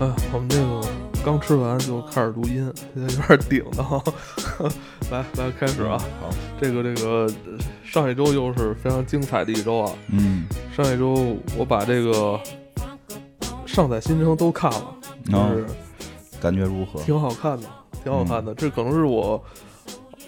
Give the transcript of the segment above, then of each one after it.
哎，我们这个刚吃完就开始录音，现在有点顶的哈。来来，开始啊！好，这个这个上一周又是非常精彩的一周啊。嗯，上一周我把这个《上载新生》都看了，就是感觉如何？挺好看的，挺好看的。这可能是我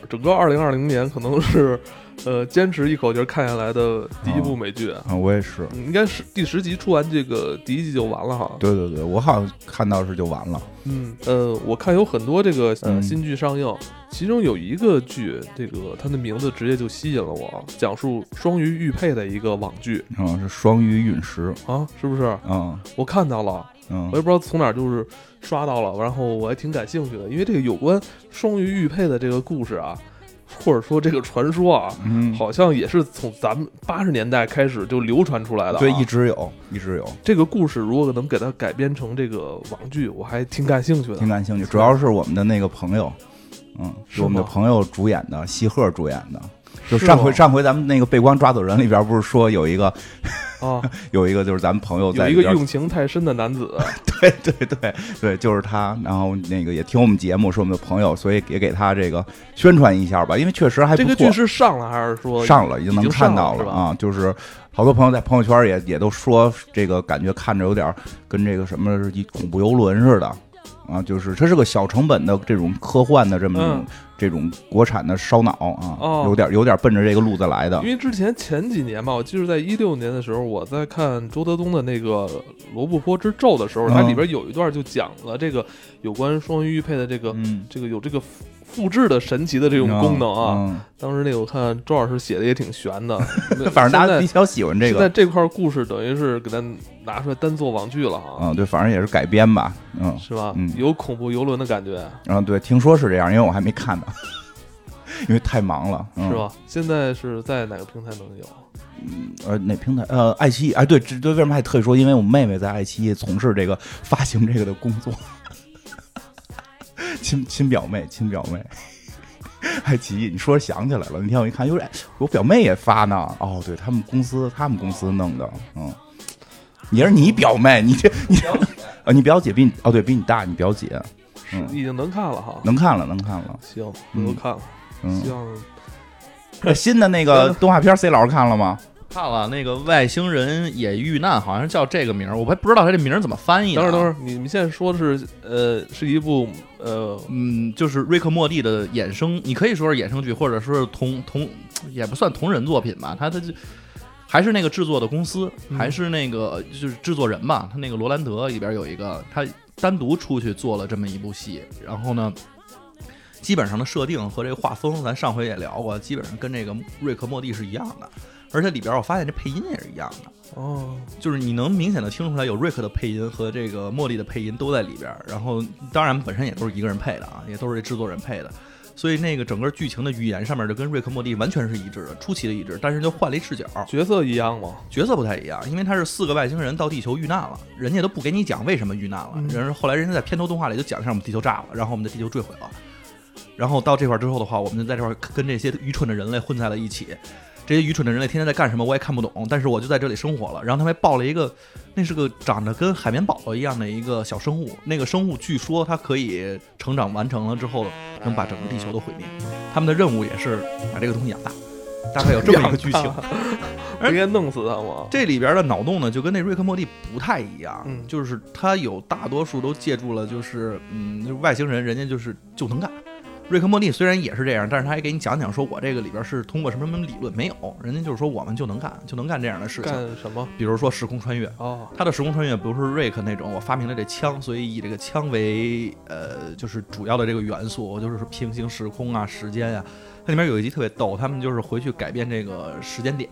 整个二零二零年可能是呃坚持一口气看下来的第一部美剧。啊，我也是，应该是第十集出完这个第一季就完了哈。对对对，我好像看到是就完了。嗯呃，我看有很多这个呃嗯新剧上映，其中有一个剧，这个它的名字直接就吸引了我，讲述双鱼玉佩的一个网剧嗯，是双鱼陨石。啊，是不是？嗯我看到了，嗯我也不知道从哪儿就是刷到了，然后我还挺感兴趣的，因为这个有关双鱼玉佩的这个故事啊，或者说这个传说啊，嗯，好像也是从咱们八十年代开始就流传出来的、啊。对，一直有，一直有，这个故事如果能给它改编成这个网剧，我还挺感兴趣的挺。感兴趣。主要是我们的那个朋友，嗯，是是我们的朋友主演的，西鹤主演的。就上回吗上回咱们那个被光抓走人里边不是说有一个啊，有一个就是咱们朋友在有一个用情太深的男子，对对对对，就是他。然后那个也听我们节目，是我们的朋友，所以也给他这个宣传一下吧，因为确实还不错。这个剧是上了还是说上了，已经能看到了？啊。就是好多朋友在朋友圈也也都说，这个感觉看着有点跟这个什么一恐怖游轮似的啊。就是它是个小成本的这种科幻的这么、嗯这种国产的烧脑啊，哦有点有点奔着这个路子来的因。为之前前几年吧，我记得在一六年的时候，我在看周德东的那个《罗布泊之咒》的时候，嗯它里边有一段就讲了这个有关双鱼玉佩的这个、嗯，这个有这个复复制的神奇的这种功能啊。嗯，当时那个我看周老师写的也挺悬的，反正大家比较喜欢这个。现在这块故事等于是给咱拿出来单做网剧了哈，嗯，对，反正也是改编吧，嗯，是吧？嗯有恐怖游轮的感觉，嗯对，听说是这样，因为我还没看呢，因为太忙了，嗯、是？吧？现在是在哪个平台能有？嗯呃，哪平台？呃，爱奇艺。哎，对，这对，为什么还特意说？因为我妹妹在爱奇艺从事这个发行这个的工作，亲亲表妹，亲表妹。还奇艺，你说想起来了。那天我一看，哟，哎我表妹也发呢。哦，对他们公司，他们公司弄的，嗯。也是你表妹，你这你啊，你表姐比你哦，对比你大，你表姐，嗯，已经能看了哈。能看了，能看了，行，我嗯都看了，嗯希。望这新的那个动画片，C 老师看了吗？看了那个外星人也遇难，好像叫这个名儿，我还不知道他这名儿怎么翻译呢。等会儿，等会儿，你们现在说的是呃，是一部呃，嗯，就是瑞克莫蒂的衍生，你可以说是衍生剧，或者说是同同也不算同人作品吧，他他就还是那个制作的公司，嗯还是那个就是制作人吧，他那个罗兰德里边有一个，他单独出去做了这么一部戏，然后呢。基本上的设定和这个画风，咱上回也聊过，基本上跟这个瑞克莫蒂是一样的，而且里边我发现这配音也是一样的，哦，就是你能明显的听出来有瑞克的配音和这个茉莉的配音都在里边儿，然后当然本身也都是一个人配的啊，也都是这制作人配的，所以那个整个剧情的语言上面就跟瑞克茉莉完全是一致的，出奇的一致，但是就换了一视角，角色一样吗？角色不太一样，因为他是四个外星人到地球遇难了，人家都不给你讲为什么遇难了，嗯人后来人家在片头动画里就讲一下我们地球炸了，然后我们的地球坠毁了，然后到这块儿之后的话，我们就在这块儿跟这些愚蠢的人类混在了一起。这些愚蠢的人类天天在干什么，我也看不懂，但是我就在这里生活了。然后他们还抱了一个，那是个长得跟海绵宝宝一样的一个小生物。那个生物据说它可以成长完成了之后，能把整个地球都毁灭。他们的任务也是把这个东西养大，大概有这么一个剧情。不应该弄死他吗？这里边的脑洞呢，就跟那瑞克莫蒂不太一样，嗯就是他有大多数都借助了，就是嗯，就是外星人，人家就是就能干。瑞克莫蒂虽然也是这样，但是他还给你讲讲，说我这个里边是通过什么什么理论，没有，人家就是说我们就能干，就能干这样的事情，干什么？比如说时空穿越。哦，他的时空穿越不是瑞克那种，我发明了这枪，所以以这个枪为呃，就是主要的这个元素，就是平行时空啊、时间呀、它里面有一集特别逗，他们就是回去改变这个时间点。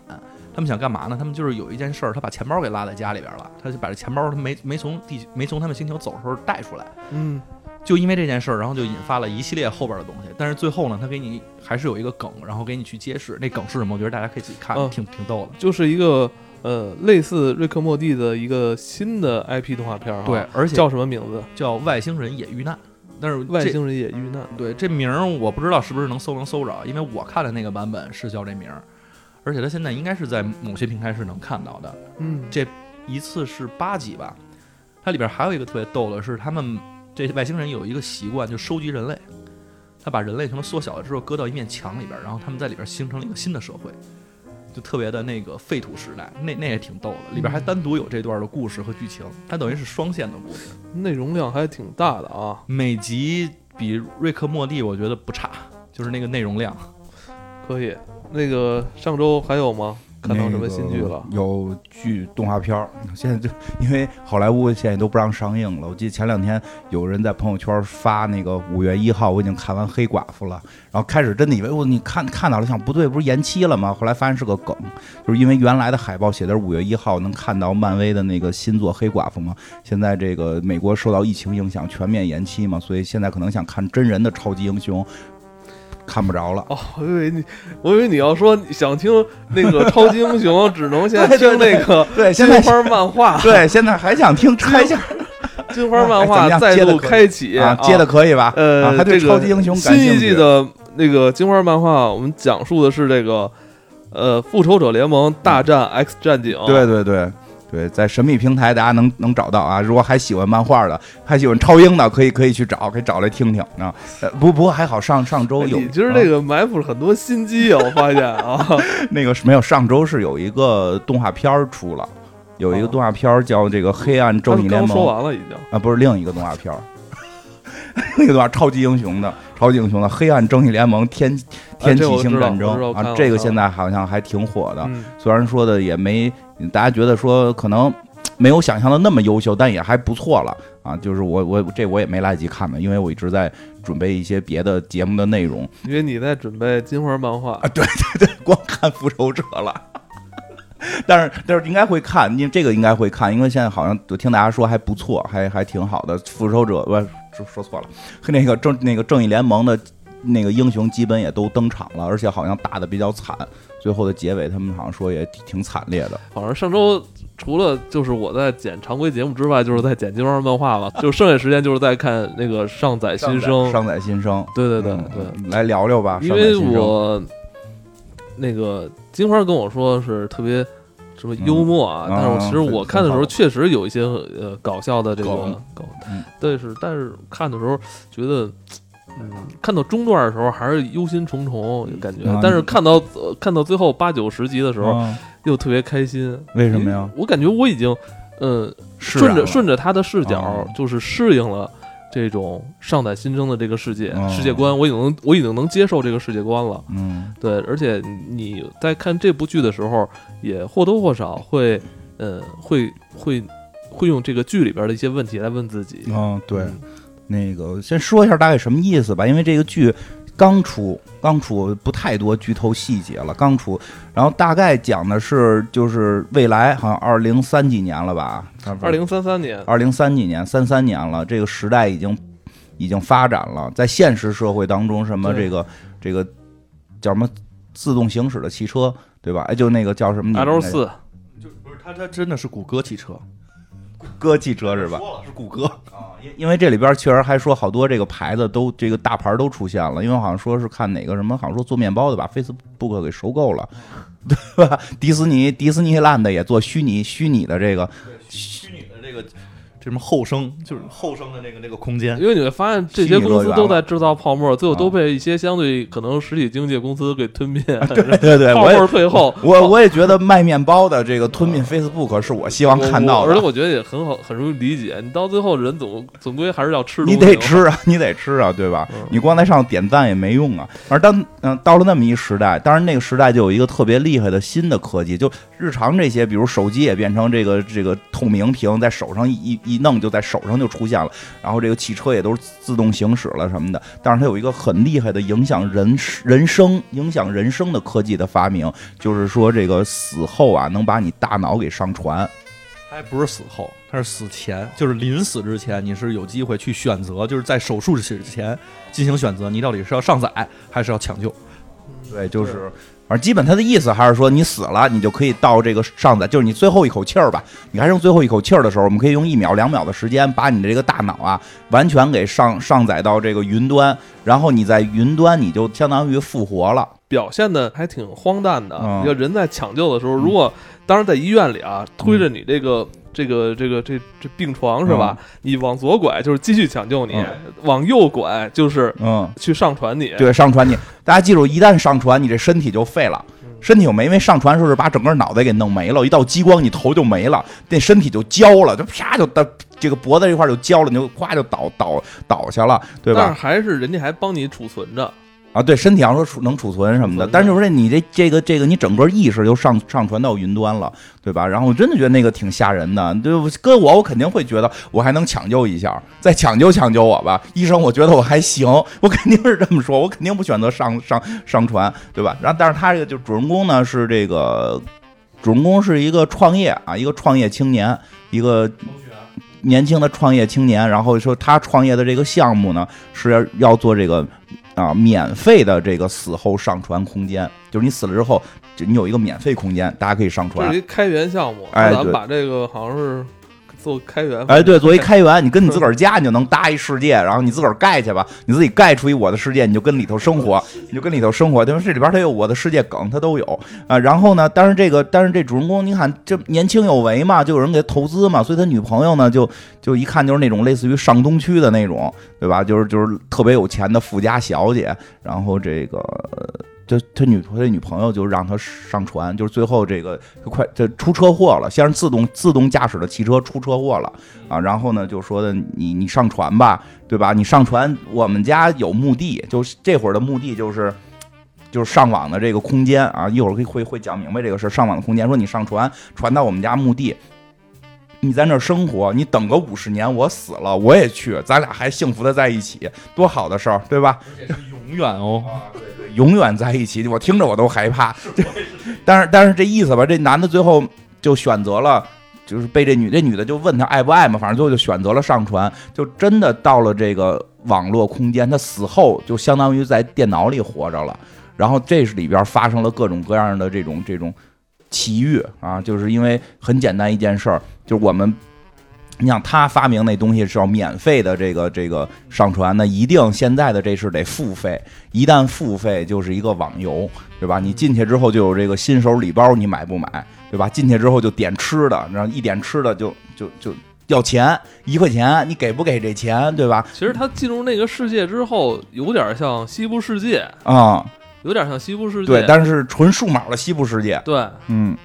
他们想干嘛呢？他们就是有一件事儿，他把钱包给落在家里边了，他就把这钱包他没没从地没从他们星球走的时候带出来，嗯，就因为这件事儿，然后就引发了一系列后边的东西。但是最后呢，他给你还是有一个梗，然后给你去揭示那梗是什么。我觉得大家可以自己看，嗯挺挺逗的。就是一个呃类似瑞克莫蒂的一个新的 IP 动画片儿哈，对，而且叫什么名字？叫外星人也遇难，但是外星人也遇难。对这名儿我不知道是不是能搜能搜着，因为我看的那个版本是叫这名儿，而且它现在应该是在某些平台是能看到的。嗯，这一次是八集吧，它里边还有一个特别逗的是，他们这外星人有一个习惯，就收集人类。他把人类什么缩小了之后，搁到一面墙里边，然后他们在里边形成了一个新的社会，就特别的那个废土时代，那那也挺逗的。里边还单独有这段的故事和剧情，它等于是双线的故事，内容量还挺大的啊。每集比瑞克莫蒂我觉得不差，就是那个内容量。可以，那个上周还有吗？看到什么新剧了？有剧动画片儿，现在就因为好莱坞现在都不让上映了。我记得前两天有人在朋友圈发那个五月一号，我已经看完黑寡妇了。然后开始真的以为我你看看到了，想不对，不是延期了吗？后来发现是个梗，就是因为原来的海报写的是五月一号能看到漫威的那个新作黑寡妇嘛。现在这个美国受到疫情影响，全面延期嘛，所以现在可能想看真人的超级英雄。看不着了哦，我以为你，我以为你要说想听那个超级英雄，只能先 听那个对金花漫画。对，现在还想听拆下金花漫画 再度开启啊，接的可以吧？呃，还对超级英雄新一季的那个金花漫画，我们讲述的是这个呃复仇者联盟大战 X 战警。对对对。对，在神秘平台大家能能找到啊！如果还喜欢漫画的，还喜欢超英的，可以可以去找，可以找来听听啊。不不过还好，上上周有，其实这个埋伏了很多心机啊，我发现啊，那个是没有，上周是有一个动画片出了，有一个动画片叫这个《黑暗正义联盟》，说完了已经啊，不是另一个动画片，那段超级英雄的，超级英雄的《黑暗正义联盟：天天启星战争》啊，这个现在好像还挺火的，虽然说的也没。大家觉得说可能没有想象的那么优秀，但也还不错了啊！就是我我这我也没来得及看呢，因为我一直在准备一些别的节目的内容。因为你在准备金花漫画啊？对 对对，光看复仇者了。但是但是应该会看，因为这个应该会看，因为现在好像我听大家说还不错，还还挺好的。复仇者不说说错了，那个正那个正义联盟的那个英雄基本也都登场了，而且好像打的比较惨。最后的结尾，他们好像说也挺惨烈的。反正上周除了就是我在剪常规节目之外，就是在剪金花漫画了，就剩下时间就是在看那个上载新生。上载新生，对对对对，来聊聊吧。因为我那个金花跟我说是特别什么幽默啊，但是其实我看的时候确实有一些呃搞笑的这个搞，对是，但是看的时候觉得。嗯，看到中段的时候还是忧心忡忡感觉，但是看到看到最后八九十集的时候又特别开心。为什么呀？我感觉我已经，嗯，顺着顺着他的视角，就是适应了这种上代新生的这个世界世界观，我已经我已经能接受这个世界观了。嗯，对，而且你在看这部剧的时候，也或多或少会，呃，会会会用这个剧里边的一些问题来问自己。嗯，对。那个先说一下大概什么意思吧，因为这个剧刚出，刚出不太多剧透细节了，刚出，然后大概讲的是就是未来好像二零三几年了吧，二零三三年，二零三几年，三三年了，这个时代已经已经发展了，在现实社会当中，什么这个这个叫什么自动行驶的汽车，对吧？哎，就那个叫什么 L 四，就不是它，它真的是谷歌汽车。歌汽车是吧？是谷歌啊，因因为这里边确实还说好多这个牌子都这个大牌都出现了，因为好像说是看哪个什么，好像说做面包的把 Facebook 给收购了，对吧？迪士尼迪士尼 land 也做虚拟虚拟的这个虚拟的这个。什么后生，就是后生的那个那个空间，因为你会发现这些公司都在制造泡沫，最后都被一些相对可能实体经济公司给吞并。对对对，泡沫退后，我我也觉得卖面包的这个吞并 Facebook 是我希望看到的，而且我觉得也很好，很容易理解。你到最后人总总归还是要吃，你得吃啊，你得吃啊，对吧？你光在上点赞也没用啊。而当嗯到了那么一时代，当然那个时代就有一个特别厉害的新的科技，就日常这些，比如手机也变成这个这个透明屏，在手上一一弄就在手上。就出现了，然后这个汽车也都是自动行驶了什么的。但是它有一个很厉害的影响人人生、影响人生的科技的发明，就是说这个死后啊，能把你大脑给上传。还不是死后，它是死前，就是临死之前，你是有机会去选择，就是在手术之前进行选择，你到底是要上载还是要抢救？对，就是。反正基本他的意思还是说，你死了，你就可以到这个上载，就是你最后一口气儿吧。你还剩最后一口气儿的时候，我们可以用一秒、两秒的时间，把你的这个大脑啊，完全给上上载到这个云端，然后你在云端你就相当于复活了。表现的还挺荒诞的。要人在抢救的时候，如果当时在医院里啊，推着你这个这个这个这这病床是吧？你往左拐就是继续抢救你，往右拐就是嗯去上传你。对，上传你。大家记住，一旦上传，你这身体就废了。身体就没，因为上传时候是把整个脑袋给弄没了，一道激光你头就没了，那身体就焦了，就啪就到这个脖子这块就焦了，你就咵就倒倒倒下了，对吧？但是还是人家还帮你储存着。啊，对，身体上说储能储存什么的，但是就是说你这这个这个你整个意识就上上传到云端了，对吧？然后我真的觉得那个挺吓人的，对，搁我我肯定会觉得我还能抢救一下，再抢救抢救我吧，医生，我觉得我还行，我肯定是这么说，我肯定不选择上上上传，对吧？然后但是他这个就主人公呢是这个主人公是一个创业啊，一个创业青年，一个年轻的创业青年，然后说他创业的这个项目呢是要要做这个。啊，免费的这个死后上传空间，就是你死了之后，就你有一个免费空间，大家可以上传。这是一开源项目，哎，咱们把这个好像是。做开源，哎，对，作为开源，你跟你自个儿家，你就能搭一世界，然后你自个儿盖去吧，你自己盖出一我的世界，你就跟里头生活，你就跟里头生活。因为这里边它有我的世界梗，它都有啊。然后呢，但是这个，但是这主人公，你看这年轻有为嘛，就有人给他投资嘛，所以他女朋友呢，就就一看就是那种类似于上东区的那种，对吧？就是就是特别有钱的富家小姐，然后这个。就他女朋友，女朋友就让他上船，就是最后这个快这出车祸了，先是自动自动驾驶的汽车出车祸了啊，然后呢就说的你你上船吧，对吧？你上船，我们家有墓地，就是这会儿的墓地就是就是上网的这个空间啊，一会儿会会会讲明白这个事上网的空间，说你上船传到我们家墓地，你在那儿生活，你等个五十年，我死了我也去，咱俩还幸福的在一起，多好的事儿，对吧？永远哦。永远在一起，我听着我都害怕。但是但是这意思吧，这男的最后就选择了，就是被这女这女的就问他爱不爱嘛，反正最后就选择了上传，就真的到了这个网络空间。他死后就相当于在电脑里活着了。然后这是里边发生了各种各样的这种这种奇遇啊，就是因为很简单一件事儿，就是我们。你想他发明那东西是要免费的，这个这个上传，那一定现在的这是得付费。一旦付费，就是一个网游，对吧？你进去之后就有这个新手礼包，你买不买？对吧？进去之后就点吃的，然后一点吃的就就就要钱，一块钱，你给不给这钱？对吧？其实他进入那个世界之后，有点像西部世界啊，有点像西部世界，对，但是纯数码的西部世界，对，嗯。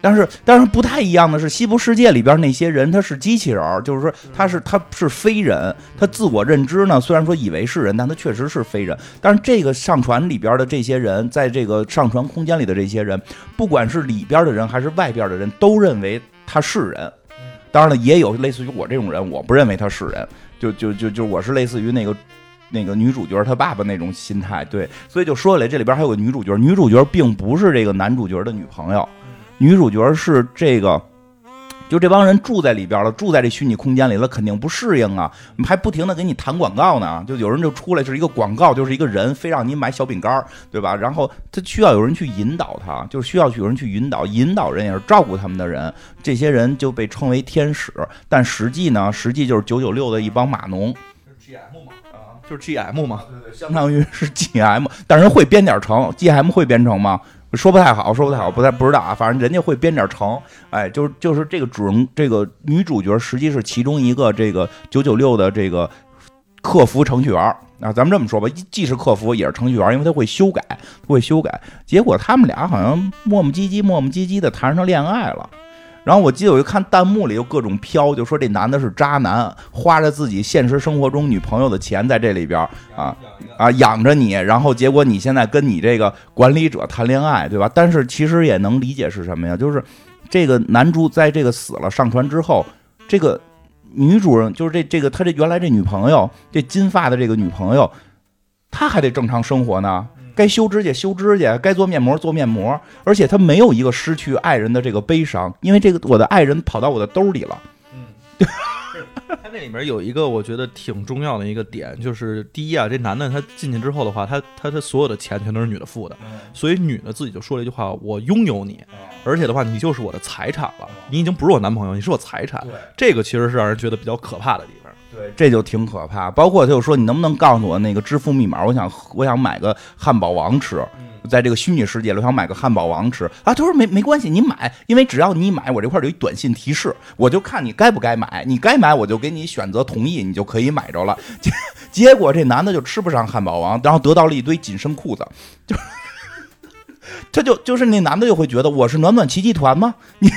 但是，但是不太一样的是，西部世界里边那些人他是机器人，就是说他是他是非人，他自我认知呢，虽然说以为是人，但他确实是非人。但是这个上传里边的这些人，在这个上传空间里的这些人，不管是里边的人还是外边的人，都认为他是人。当然了，也有类似于我这种人，我不认为他是人，就就就就我是类似于那个那个女主角她爸爸那种心态。对，所以就说起来，这里边还有个女主角，女主角并不是这个男主角的女朋友。女主角是这个，就这帮人住在里边了，住在这虚拟空间里了，肯定不适应啊！还不停的给你弹广告呢，就有人就出来是一个广告，就是一个人非让你买小饼干，对吧？然后他需要有人去引导他，就是需要有人去引导，引导人也是照顾他们的人，这些人就被称为天使，但实际呢，实际就是九九六的一帮码农。是 GM 嘛？啊，就是 GM 嘛？对对，相当于是 GM，但是会编点程，GM 会编程吗？说不太好，说不太好，不太不知道啊。反正人家会编点成，哎，就是就是这个主人，这个女主角实际是其中一个这个九九六的这个客服程序员啊。咱们这么说吧，既是客服也是程序员，因为他会修改，会修改。结果他们俩好像磨磨唧唧、磨磨唧唧的谈上恋爱了。然后我记得我一看弹幕里有各种飘，就说这男的是渣男，花着自己现实生活中女朋友的钱在这里边啊啊养着你，然后结果你现在跟你这个管理者谈恋爱，对吧？但是其实也能理解是什么呀？就是这个男主在这个死了上船之后，这个女主人就是这这个他这原来这女朋友，这金发的这个女朋友，她还得正常生活呢。该修指甲修指甲，该做面膜做面膜，而且他没有一个失去爱人的这个悲伤，因为这个我的爱人跑到我的兜里了。嗯，他那里面有一个我觉得挺重要的一个点，就是第一啊，这男的他进去之后的话，他他他所有的钱全都是女的付的，所以女的自己就说了一句话：“我拥有你，而且的话，你就是我的财产了，你已经不是我男朋友，你是我财产。”这个其实是让人觉得比较可怕的地方。对，这就挺可怕。包括他就说，你能不能告诉我那个支付密码？我想我想买个汉堡王吃。在这个虚拟世界里，我想买个汉堡王吃啊？他说没没关系，你买，因为只要你买，我这块有一短信提示，我就看你该不该买，你该买我就给你选择同意，你就可以买着了。结结果这男的就吃不上汉堡王，然后得到了一堆紧身裤子，就 他就就是那男的就会觉得我是暖暖奇迹团吗？你。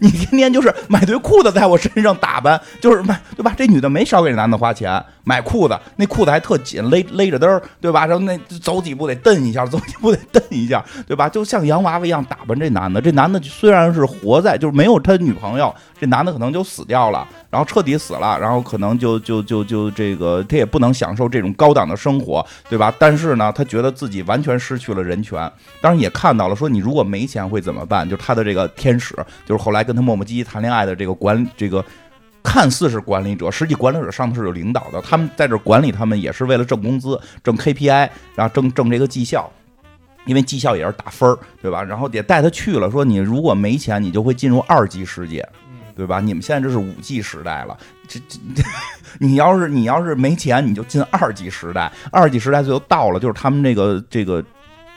你天天就是买堆裤子在我身上打扮，就是买对吧？这女的没少给男的花钱买裤子，那裤子还特紧，勒勒着灯儿，对吧？然后那走几步得蹬一下，走几步得蹬一下，对吧？就像洋娃娃一样打扮这男的。这男的虽然是活在，就是没有他女朋友，这男的可能就死掉了，然后彻底死了，然后可能就就就就这个他也不能享受这种高档的生活，对吧？但是呢，他觉得自己完全失去了人权。当然也看到了，说你如果没钱会怎么办？就他的这个天使，就是后来。跟他磨磨唧唧谈恋爱的这个管这个看似是管理者，实际管理者上头是有领导的。他们在这管理，他们也是为了挣工资、挣 KPI，然后挣挣这个绩效，因为绩效也是打分儿，对吧？然后也带他去了，说你如果没钱，你就会进入二级世界，对吧？你们现在这是五 G 时代了，这这 你要是你要是没钱，你就进二级时代，二级时代最后到了，就是他们这个这个。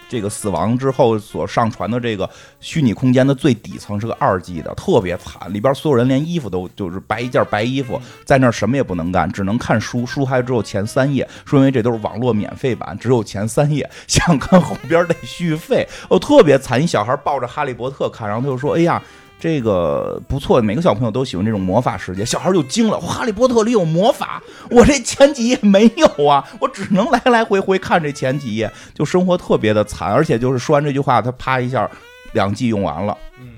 这个死亡之后所上传的这个虚拟空间的最底层是个二 G 的，特别惨，里边所有人连衣服都就是白一件白衣服，在那儿什么也不能干，只能看书，书还只有前三页，说明这都是网络免费版，只有前三页，想看后边得续费，哦，特别惨，一小孩抱着哈利波特看，然后他就说，哎呀。这个不错，每个小朋友都喜欢这种魔法世界。小孩就惊了，《哈利波特》里有魔法，我这前几页没有啊，我只能来来回回看这前几页，就生活特别的惨。而且就是说完这句话，他啪一下，两季用完了，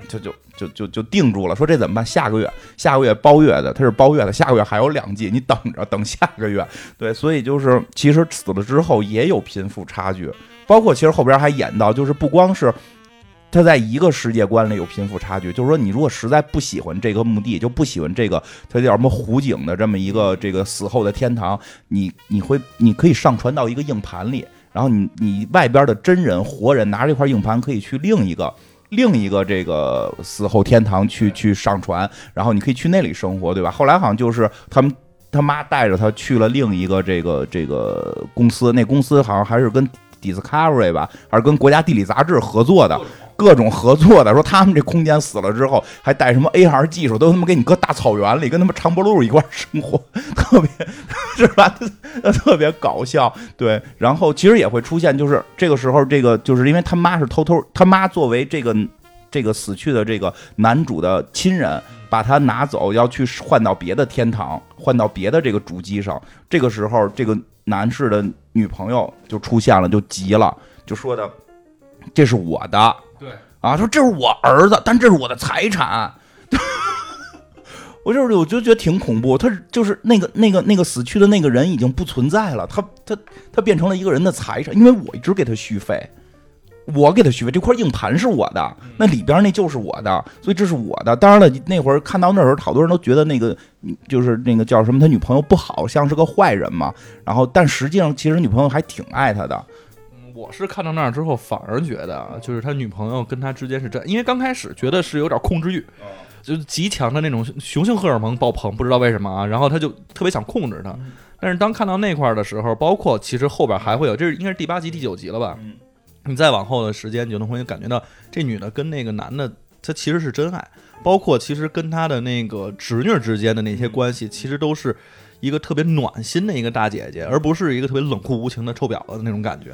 就就就就就定住了。说这怎么办？下个月，下个月包月的，他是包月的，下个月还有两季，你等着，等下个月。对，所以就是其实死了之后也有贫富差距，包括其实后边还演到，就是不光是。他在一个世界观里有贫富差距，就是说，你如果实在不喜欢这个墓地，就不喜欢这个，它叫什么湖景的这么一个这个死后的天堂，你你会你可以上传到一个硬盘里，然后你你外边的真人活人拿着这块硬盘可以去另一个另一个这个死后天堂去去上传，然后你可以去那里生活，对吧？后来好像就是他们他妈带着他去了另一个这个这个公司，那公司好像还是跟 Discovery 吧，还是跟国家地理杂志合作的。各种合作的说，他们这空间死了之后还带什么 AR 技术，都他妈给你搁大草原里，跟他们长脖鹿一块生活，特别 是吧？特别搞笑。对，然后其实也会出现，就是这个时候，这个就是因为他妈是偷偷，他妈作为这个这个死去的这个男主的亲人，把他拿走，要去换到别的天堂，换到别的这个主机上。这个时候，这个男士的女朋友就出现了，就急了，就说的。这是我的，对啊，说这是我儿子，但这是我的财产。我就是我就觉得挺恐怖，他就是那个那个那个死去的那个人已经不存在了，他他他变成了一个人的财产，因为我一直给他续费，我给他续费，这块硬盘是我的，那里边那就是我的，所以这是我的。当然了，那会儿看到那时候，好多人都觉得那个就是那个叫什么，他女朋友不好像是个坏人嘛。然后，但实际上其实女朋友还挺爱他的。我是看到那儿之后，反而觉得啊就是他女朋友跟他之间是真，因为刚开始觉得是有点控制欲，就是极强的那种雄性荷尔蒙爆棚，不知道为什么啊，然后他就特别想控制他。但是当看到那块儿的时候，包括其实后边还会有，这是应该是第八集第九集了吧？你再往后的时间，你就能会感觉到这女的跟那个男的，他其实是真爱，包括其实跟他的那个侄女之间的那些关系，其实都是一个特别暖心的一个大姐姐，而不是一个特别冷酷无情的臭婊子的那种感觉。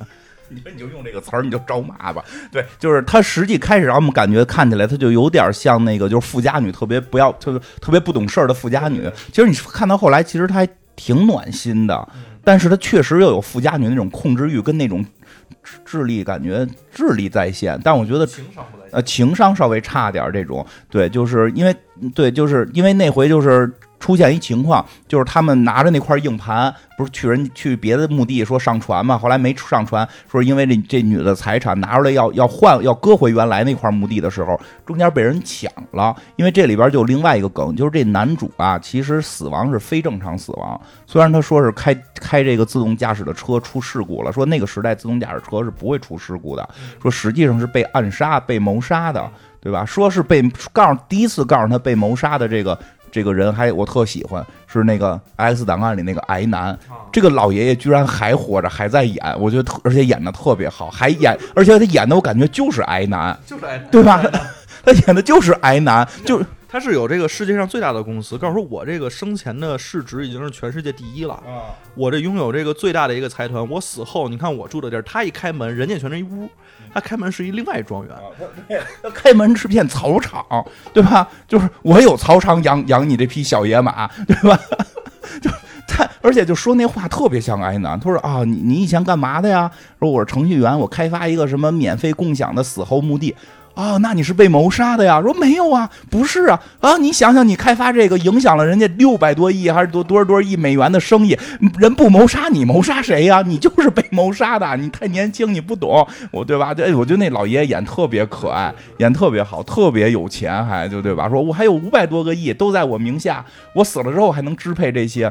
你 说你就用这个词儿，你就招骂吧。对，就是他实际开始让我们感觉看起来，他就有点像那个就是富家女，特别不要，特别特别不懂事儿的富家女。其实你看到后来，其实他还挺暖心的，但是他确实又有富家女那种控制欲跟那种智力，感觉智力在线。但我觉得情商不在线，呃，情商稍微差点这种。对，就是因为对，就是因为那回就是。出现一情况，就是他们拿着那块硬盘，不是去人去别的墓地说上传嘛？后来没上传，说因为这这女的财产拿出来要要换要搁回原来那块墓地的时候，中间被人抢了。因为这里边就另外一个梗，就是这男主啊，其实死亡是非正常死亡。虽然他说是开开这个自动驾驶的车出事故了，说那个时代自动驾驶车是不会出事故的，说实际上是被暗杀、被谋杀的，对吧？说是被告诉第一次告诉他被谋杀的这个。这个人还我特喜欢，是那个《X 档案》里那个癌男，啊。这个老爷爷居然还活着，还在演，我觉得特而且演的特别好，还演，而且他演的我感觉就是癌男，就是哎，对吧？他演的就是癌男，就是他是有这个世界上最大的公司，告诉说我这个生前的市值已经是全世界第一了，啊，我这拥有这个最大的一个财团，我死后你看我住的地儿，他一开门，人家全是一屋，他开门是一另外一庄园，他开门是片草场，对吧？就是我有草场养养你这匹小野马，对吧？就他，而且就说那话特别像艾南。他说啊，你你以前干嘛的呀？说我是程序员，我开发一个什么免费共享的死后墓地。啊，那你是被谋杀的呀？说没有啊，不是啊啊！你想想，你开发这个影响了人家六百多亿还是多多少多少亿美元的生意，人不谋杀你，谋杀谁呀？你就是被谋杀的，你太年轻，你不懂，我对吧？对，我觉得那老爷爷演特别可爱，演特别好，特别有钱，还就对吧？说我还有五百多个亿都在我名下，我死了之后还能支配这些，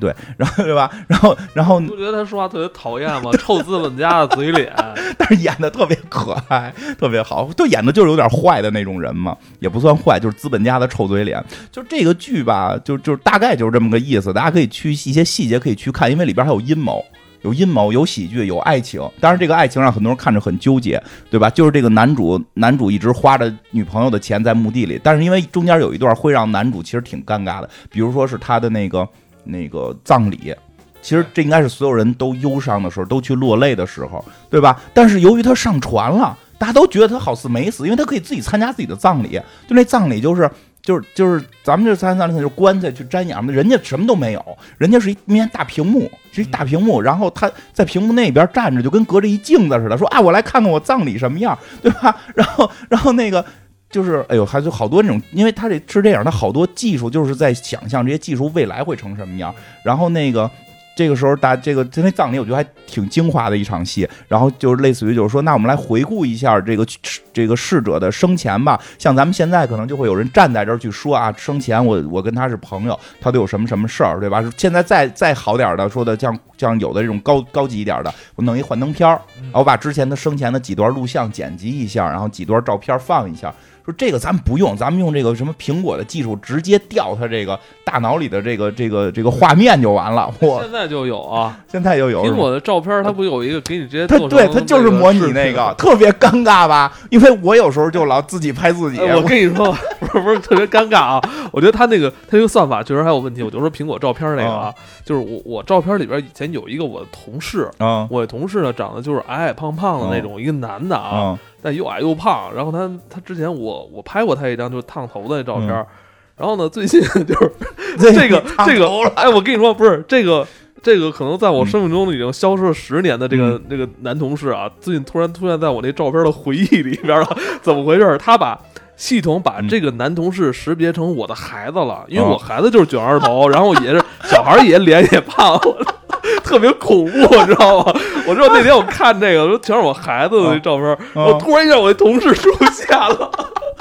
对，然后对吧？然后然后你不觉得他说话特别讨厌吗？臭资本家的嘴脸，但是演的特别可爱，特别好，就演的就是有点坏的那种人嘛，也不算坏，就是资本家的臭嘴脸。就这个剧吧，就就是大概就是这么个意思，大家可以去一些细节可以去看，因为里边还有阴谋。有阴谋，有喜剧，有爱情。当然，这个爱情让很多人看着很纠结，对吧？就是这个男主，男主一直花着女朋友的钱在墓地里，但是因为中间有一段会让男主其实挺尴尬的，比如说是他的那个那个葬礼，其实这应该是所有人都忧伤的时候，都去落泪的时候，对吧？但是由于他上船了，大家都觉得他好似没死，因为他可以自己参加自己的葬礼。就那葬礼就是就是就是咱们这参加葬礼就是棺材去瞻仰的，人家什么都没有，人家是一面大屏幕，是一大屏幕，然后他在屏幕那边站着，就跟隔着一镜子似的，说啊，我来看看我葬礼什么样，对吧？然后然后那个。就是，哎呦，还有好多那种，因为他这是这样，他好多技术就是在想象这些技术未来会成什么样。然后那个这个时候大这个这那葬礼，我觉得还挺精华的一场戏。然后就是类似于就是说，那我们来回顾一下这个这个逝者的生前吧。像咱们现在可能就会有人站在这儿去说啊，生前我我跟他是朋友，他都有什么什么事儿，对吧？现在再再好点的说的，像像有的这种高高级一点的，我弄一幻灯片儿，我把之前的生前的几段录像剪辑一下，然后几段照片放一下。说这个咱们不用，咱们用这个什么苹果的技术，直接调它这个大脑里的这个这个这个画面就完了。我现在就有啊。现在就有苹果的照片，它不有一个给你直接它对它就是模拟那个，特别尴尬吧？因为我有时候就老自己拍自己。哎我跟你说，不是不是特别尴尬啊！我觉得它那个它那个算法确实还有问题。我就说苹果照片那个啊，就是我我照片里边以前有一个我的同事，嗯我的同事呢长得就是矮矮胖胖的那种，一个男的啊，嗯但又矮又胖。然后他他之前我我拍过他一张就是烫头的那照片，嗯然后呢最近 就是 这个这个哎，我跟你说，不是这个。这个可能在我生命中已经消失了十年的这个、嗯这个男同事啊，最近突然出现在我那照片的回忆里边了，怎么回事？他把系统把这个男同事识别成我的孩子了，因为哦我孩子就是卷二头，然后也是小孩也脸也胖，我特别恐怖，你知道吗？我知道那天我看这个，说全是我孩子的那照片，哦我突然一下我那同事出现了，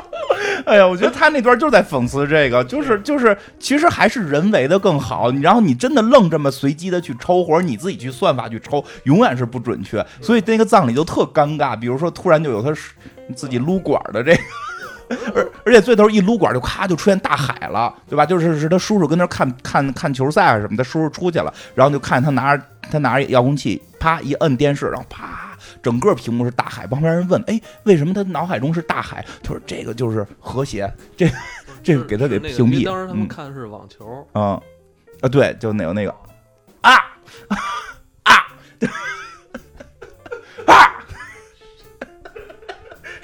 哎呀，我觉得他那段就是在讽刺这个，就是就是，其实还是人为的更好。然后你真的愣这么随机的去抽，或者你自己去算法去抽，永远是不准确。所以那个葬礼就特尴尬。比如说，突然就有他是自己撸管的这个。而而且最头一撸管就咔就出现大海了，对吧？就是是他叔叔跟那看看看球赛啊什么的，叔叔出去了，然后就看他拿着他拿着遥控器，啪一摁电视，然后啪整个屏幕是大海。旁边人问：“哎，为什么他脑海中是大海？”他说：“这个就是和谐，这这个给他给屏蔽。当时他们嗯看是网球，啊啊，对，就那个那个啊啊啊，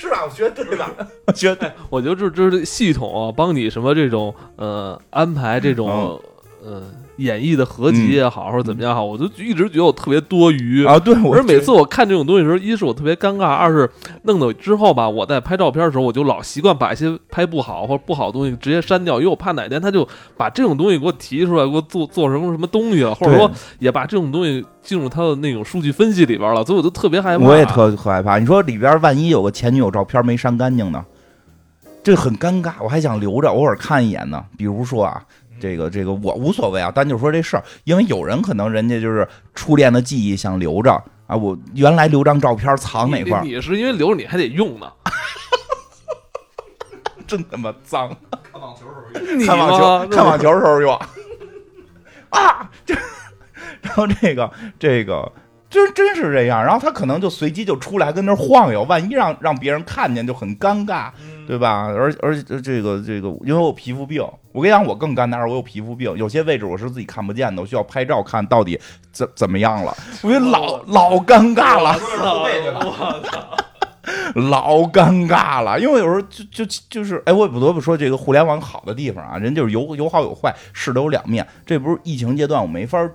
是吧？我觉得对吧？我觉得我觉得这这是系统啊，帮你什么这种呃安排这种呃演绎的合集也好，或者怎么样好，我就一直觉得我特别多余。啊，对我而每次我看这种东西的时候，一是我特别尴尬，二是弄得之后吧，我在拍照片的时候，我就老习惯把一些拍不好或者不好的东西直接删掉，因为我怕哪天他就把这种东西给我提出来，给我做做什么什么东西了，或者说也把这种东西进入他的那种数据分析里边了，所以我就特别害怕。我也特特害怕。你说里边万一有个前女友照片没删干净呢？这很尴尬，我还想留着偶尔看一眼呢。比如说啊，这个这个我无所谓啊，单就说这事儿，因为有人可能人家就是初恋的记忆想留着啊，我原来留张照片藏哪块儿，你你是因为留着你还得用呢。真他妈脏。看网球时候用看网球看网球时候用啊，这然后这个这个。真真是这样，然后他可能就随机就出来跟那晃悠，万一让让别人看见就很尴尬，对吧？而而且这个这个，因为我皮肤病，我跟你讲，我更尴尬，我有皮肤病，有些位置我是自己看不见的，我需要拍照看到底怎怎么样了，我觉得老老尴尬了，我操！老尴尬了，因为有时候就就就是，哎，我也不得不说这个互联网好的地方啊，人就是有有好有坏，事都有两面。这不是疫情阶段我没法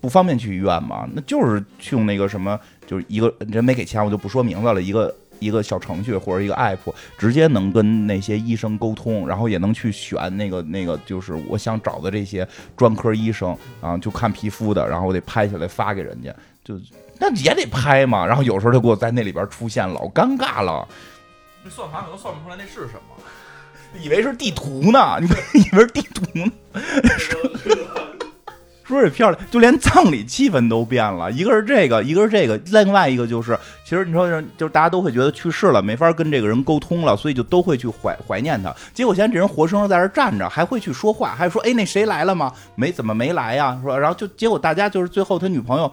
不方便去医院嘛？那就是去用那个什么，就是一个人没给钱，我就不说名字了，一个一个小程序或者一个 app，直接能跟那些医生沟通，然后也能去选那个那个，就是我想找的这些专科医生啊，就看皮肤的，然后我得拍下来发给人家，就那也得拍嘛。然后有时候他给我在那里边出现，老尴尬了。那算法可能算不出来那是什么。以为是地图呢，你 以为是地图呢？说也漂亮，就连葬礼气氛都变了。一个是这个，一个是这个，另外一个就是，其实你说，就是大家都会觉得去世了，没法跟这个人沟通了，所以就都会去怀怀念他。结果现在这人活生生在这站着，还会去说话，还说：“哎，那谁来了吗？没怎么没来呀？”说，然后就结果大家就是最后他女朋友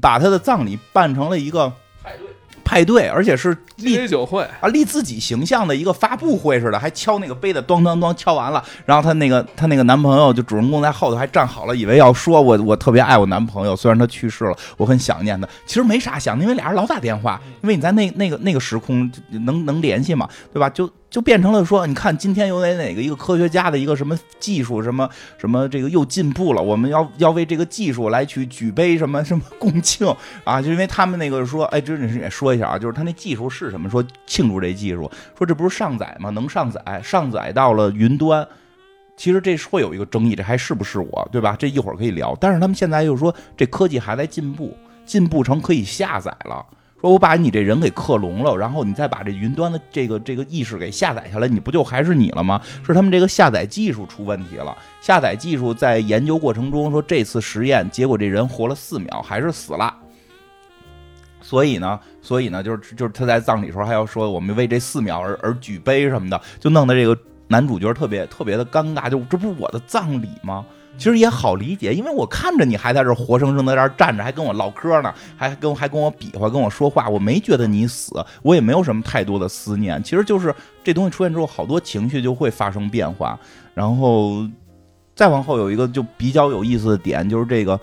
把他的葬礼办成了一个派对，派对，而且是立酒会，啊，立自己形象的一个发布会似的，还敲那个杯子，咚咚咚敲完了，然后她那个她那个男朋友就主人公在后头还站好了，以为要说我我特别爱我男朋友，虽然他去世了，我很想念他，其实没啥想，因为俩人老打电话，因为你在那那个那个时空能能联系嘛，对吧？就就变成了说，你看今天有哪哪个一个科学家的一个什么技术，什么什么这个又进步了，我们要要为这个技术来去举杯什么什么共庆啊，就因为他们那个说，哎，这你也说一下啊，就是他那技术是什么？说庆祝这技术，说这不是上载吗？能上载，上载到了云端。其实这是会有一个争议，这还是不是我，对吧？这一会儿可以聊。但是他们现在又说这科技还在进步，进步成可以下载了。说我把你这人给克隆了，然后你再把这云端的这个这个意识给下载下来，你不就还是你了吗？是他们这个下载技术出问题了。下载技术在研究过程中说这次实验结果这人活了四秒还是死了。所以呢，所以呢，就是就是他在葬礼时候还要说我们为这四秒而而举杯什么的，就弄得这个男主角特别特别的尴尬，就这不是我的葬礼吗？其实也好理解，因为我看着你还在这活生生的在这儿站着，还跟我唠嗑呢，还跟还跟我比划，跟我说话，我没觉得你死，我也没有什么太多的思念。其实就是这东西出现之后，好多情绪就会发生变化。然后再往后有一个就比较有意思的点，就是这个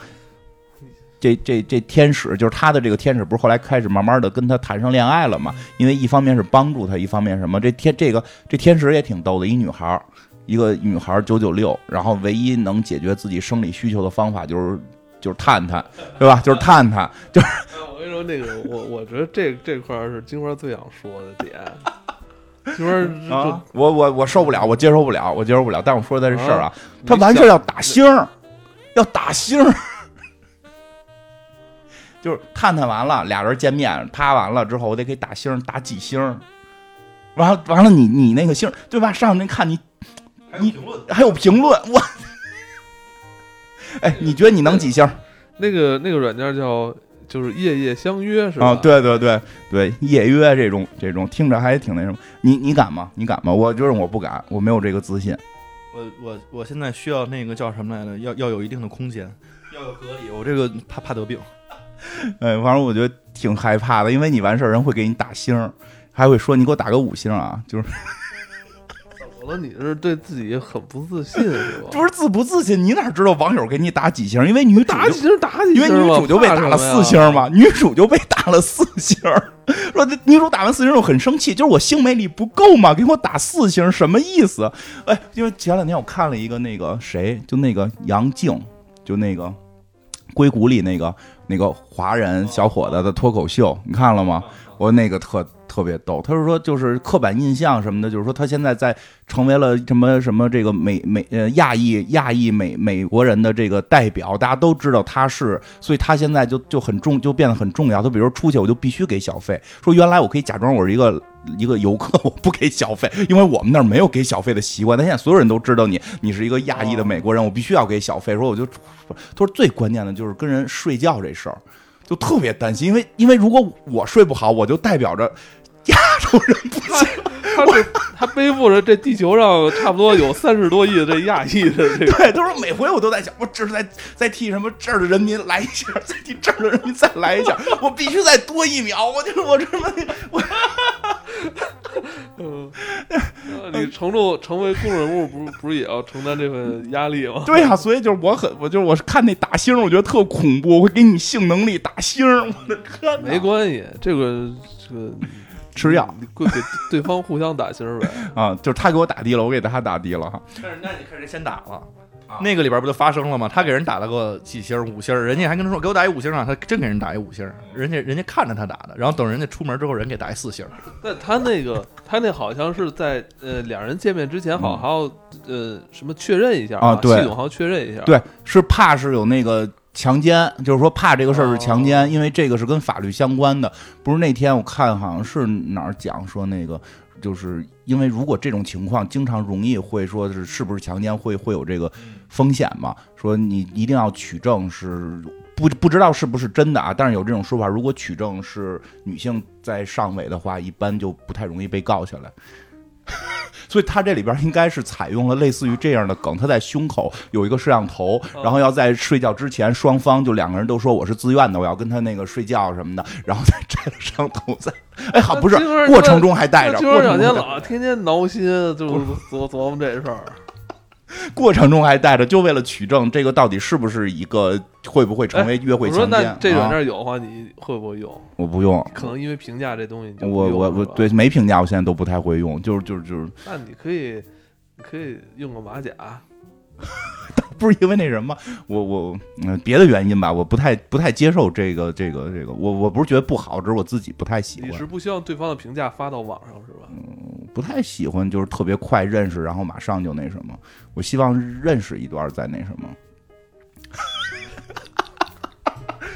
这这这天使，就是他的这个天使，不是后来开始慢慢的跟他谈上恋爱了嘛？因为一方面是帮助他，一方面什么？这天这个这天使也挺逗的，一女孩儿。一个女孩九九六，然后唯一能解决自己生理需求的方法就是就是探探，对吧？就是探探，就是我跟你说，那个我我觉得这这块儿是金花最想说的点。金花啊，我我我受不了，我接受不了，我接受不了。但我说的这事儿啊，他完事儿要打星儿，要打星儿，就是探探完了，俩人见面，啪完了之后，我得给打星儿，打几星儿。完了完了，你你那个星儿对吧？上面看你你还有评论，我，哎，你觉得你能几星儿？那个那个软件叫就是夜夜相约是吧？啊，对对对对，夜约这种这种听着还挺那什么，你你敢吗？你敢吗？我就是我不敢，我没有这个自信。我我我现在需要那个叫什么来着？要要有一定的空间，要有隔离。我这个怕怕得病。哎，反正我觉得挺害怕的，因为你完事儿人会给你打星儿，还会说你给我打个五星啊，就是了？你是对自己很不自信是吧？不是自不自信？你哪知道网友给你打几星？因为女主打几星打几星因为女主就被打了四星嘛，女主就被打了四星。说这女主打完四星之后很生气，就是我性魅力不够嘛，给我打四星什么意思？哎，因为前两天我看了一个那个谁，就那个杨静，就那个硅谷里那个那个华人小伙子的脱口秀，你看了吗？我那个特特别逗，他是说就是刻板印象什么的，就是说他现在在成为了什么什么这个美美呃亚裔亚裔美美国人的这个代表，大家都知道他是，所以他现在就就很重就变得很重要。他比如说出去我就必须给小费，说原来我可以假装我是一个一个游客，我不给小费，因为我们那儿没有给小费的习惯。但现在所有人都知道你你是一个亚裔的美国人，我必须要给小费。说我就他说最关键的就是跟人睡觉这事儿。就特别担心，因为因为如果我睡不好，我就代表着亚洲人不行。他是他背负着这地球上差不多有三十多亿的这亚裔的这个，对，他说每回我都在想，我这是在在替什么这儿的人民来一下，再替这儿的人民再来一下，我必须再多一秒，我就是我这么我 嗯，你成就成为公众人物，不是不是也要承担这份压力吗？对呀、所以就是我很我就是我是看那打星，我觉得特恐怖，我会给你性能力打星，我的天哪！没关系，这个这个吃药你给对方互相打星儿呗。啊，就是他给我打的了，我给他打的了哈。但是那你看谁先打了？那个里边不就发生了吗？他给人打了个几星五星，人家还跟他说给我打一五星啊，他真给人打一五星，人家人家看着他打的，然后等人家出门之后，人给打一四星。但他那个他那好像是在呃两人见面之前，好还要呃什么确认一下啊对系统还要确认一下。对，是怕是有那个强奸，就是说怕这个事儿是强奸，因为这个是跟法律相关的。不是那天我看好像是哪儿讲说那个，就是因为如果这种情况经常容易会说是是不是强奸会会有这个风险嘛？说你一定要取证是。不不知道是不是真的啊，但是有这种说法，如果取证是女性在上位的话，一般就不太容易被告下来。所以他这里边应该是采用了类似于这样的梗，他在胸口有一个摄像头，然后要在睡觉之前，双方就两个人都说我是自愿的，我要跟他那个睡觉什么的，然后再摘了摄像头在，哎好不是过程中还带着，听说两天过程中老天天挠心，就是。琢琢磨这事儿。过程中还带着，就为了取证这个到底是不是一个会不会成为约会我说那强奸？这软啊件有的话，你会不会用？我不用，可能因为评价这东西就我我我对没评价，我现在都不太会用，就是就是就是。那你可以你可以用个马甲，不是因为那什么，我我嗯别的原因吧，我不太不太接受这个这个这个，我我不是觉得不好，只是我自己不太喜欢。你是，不希望对方的评价发到网上是吧？嗯不太喜欢就是特别快认识，然后马上就那什么，我希望认识一段再那什么。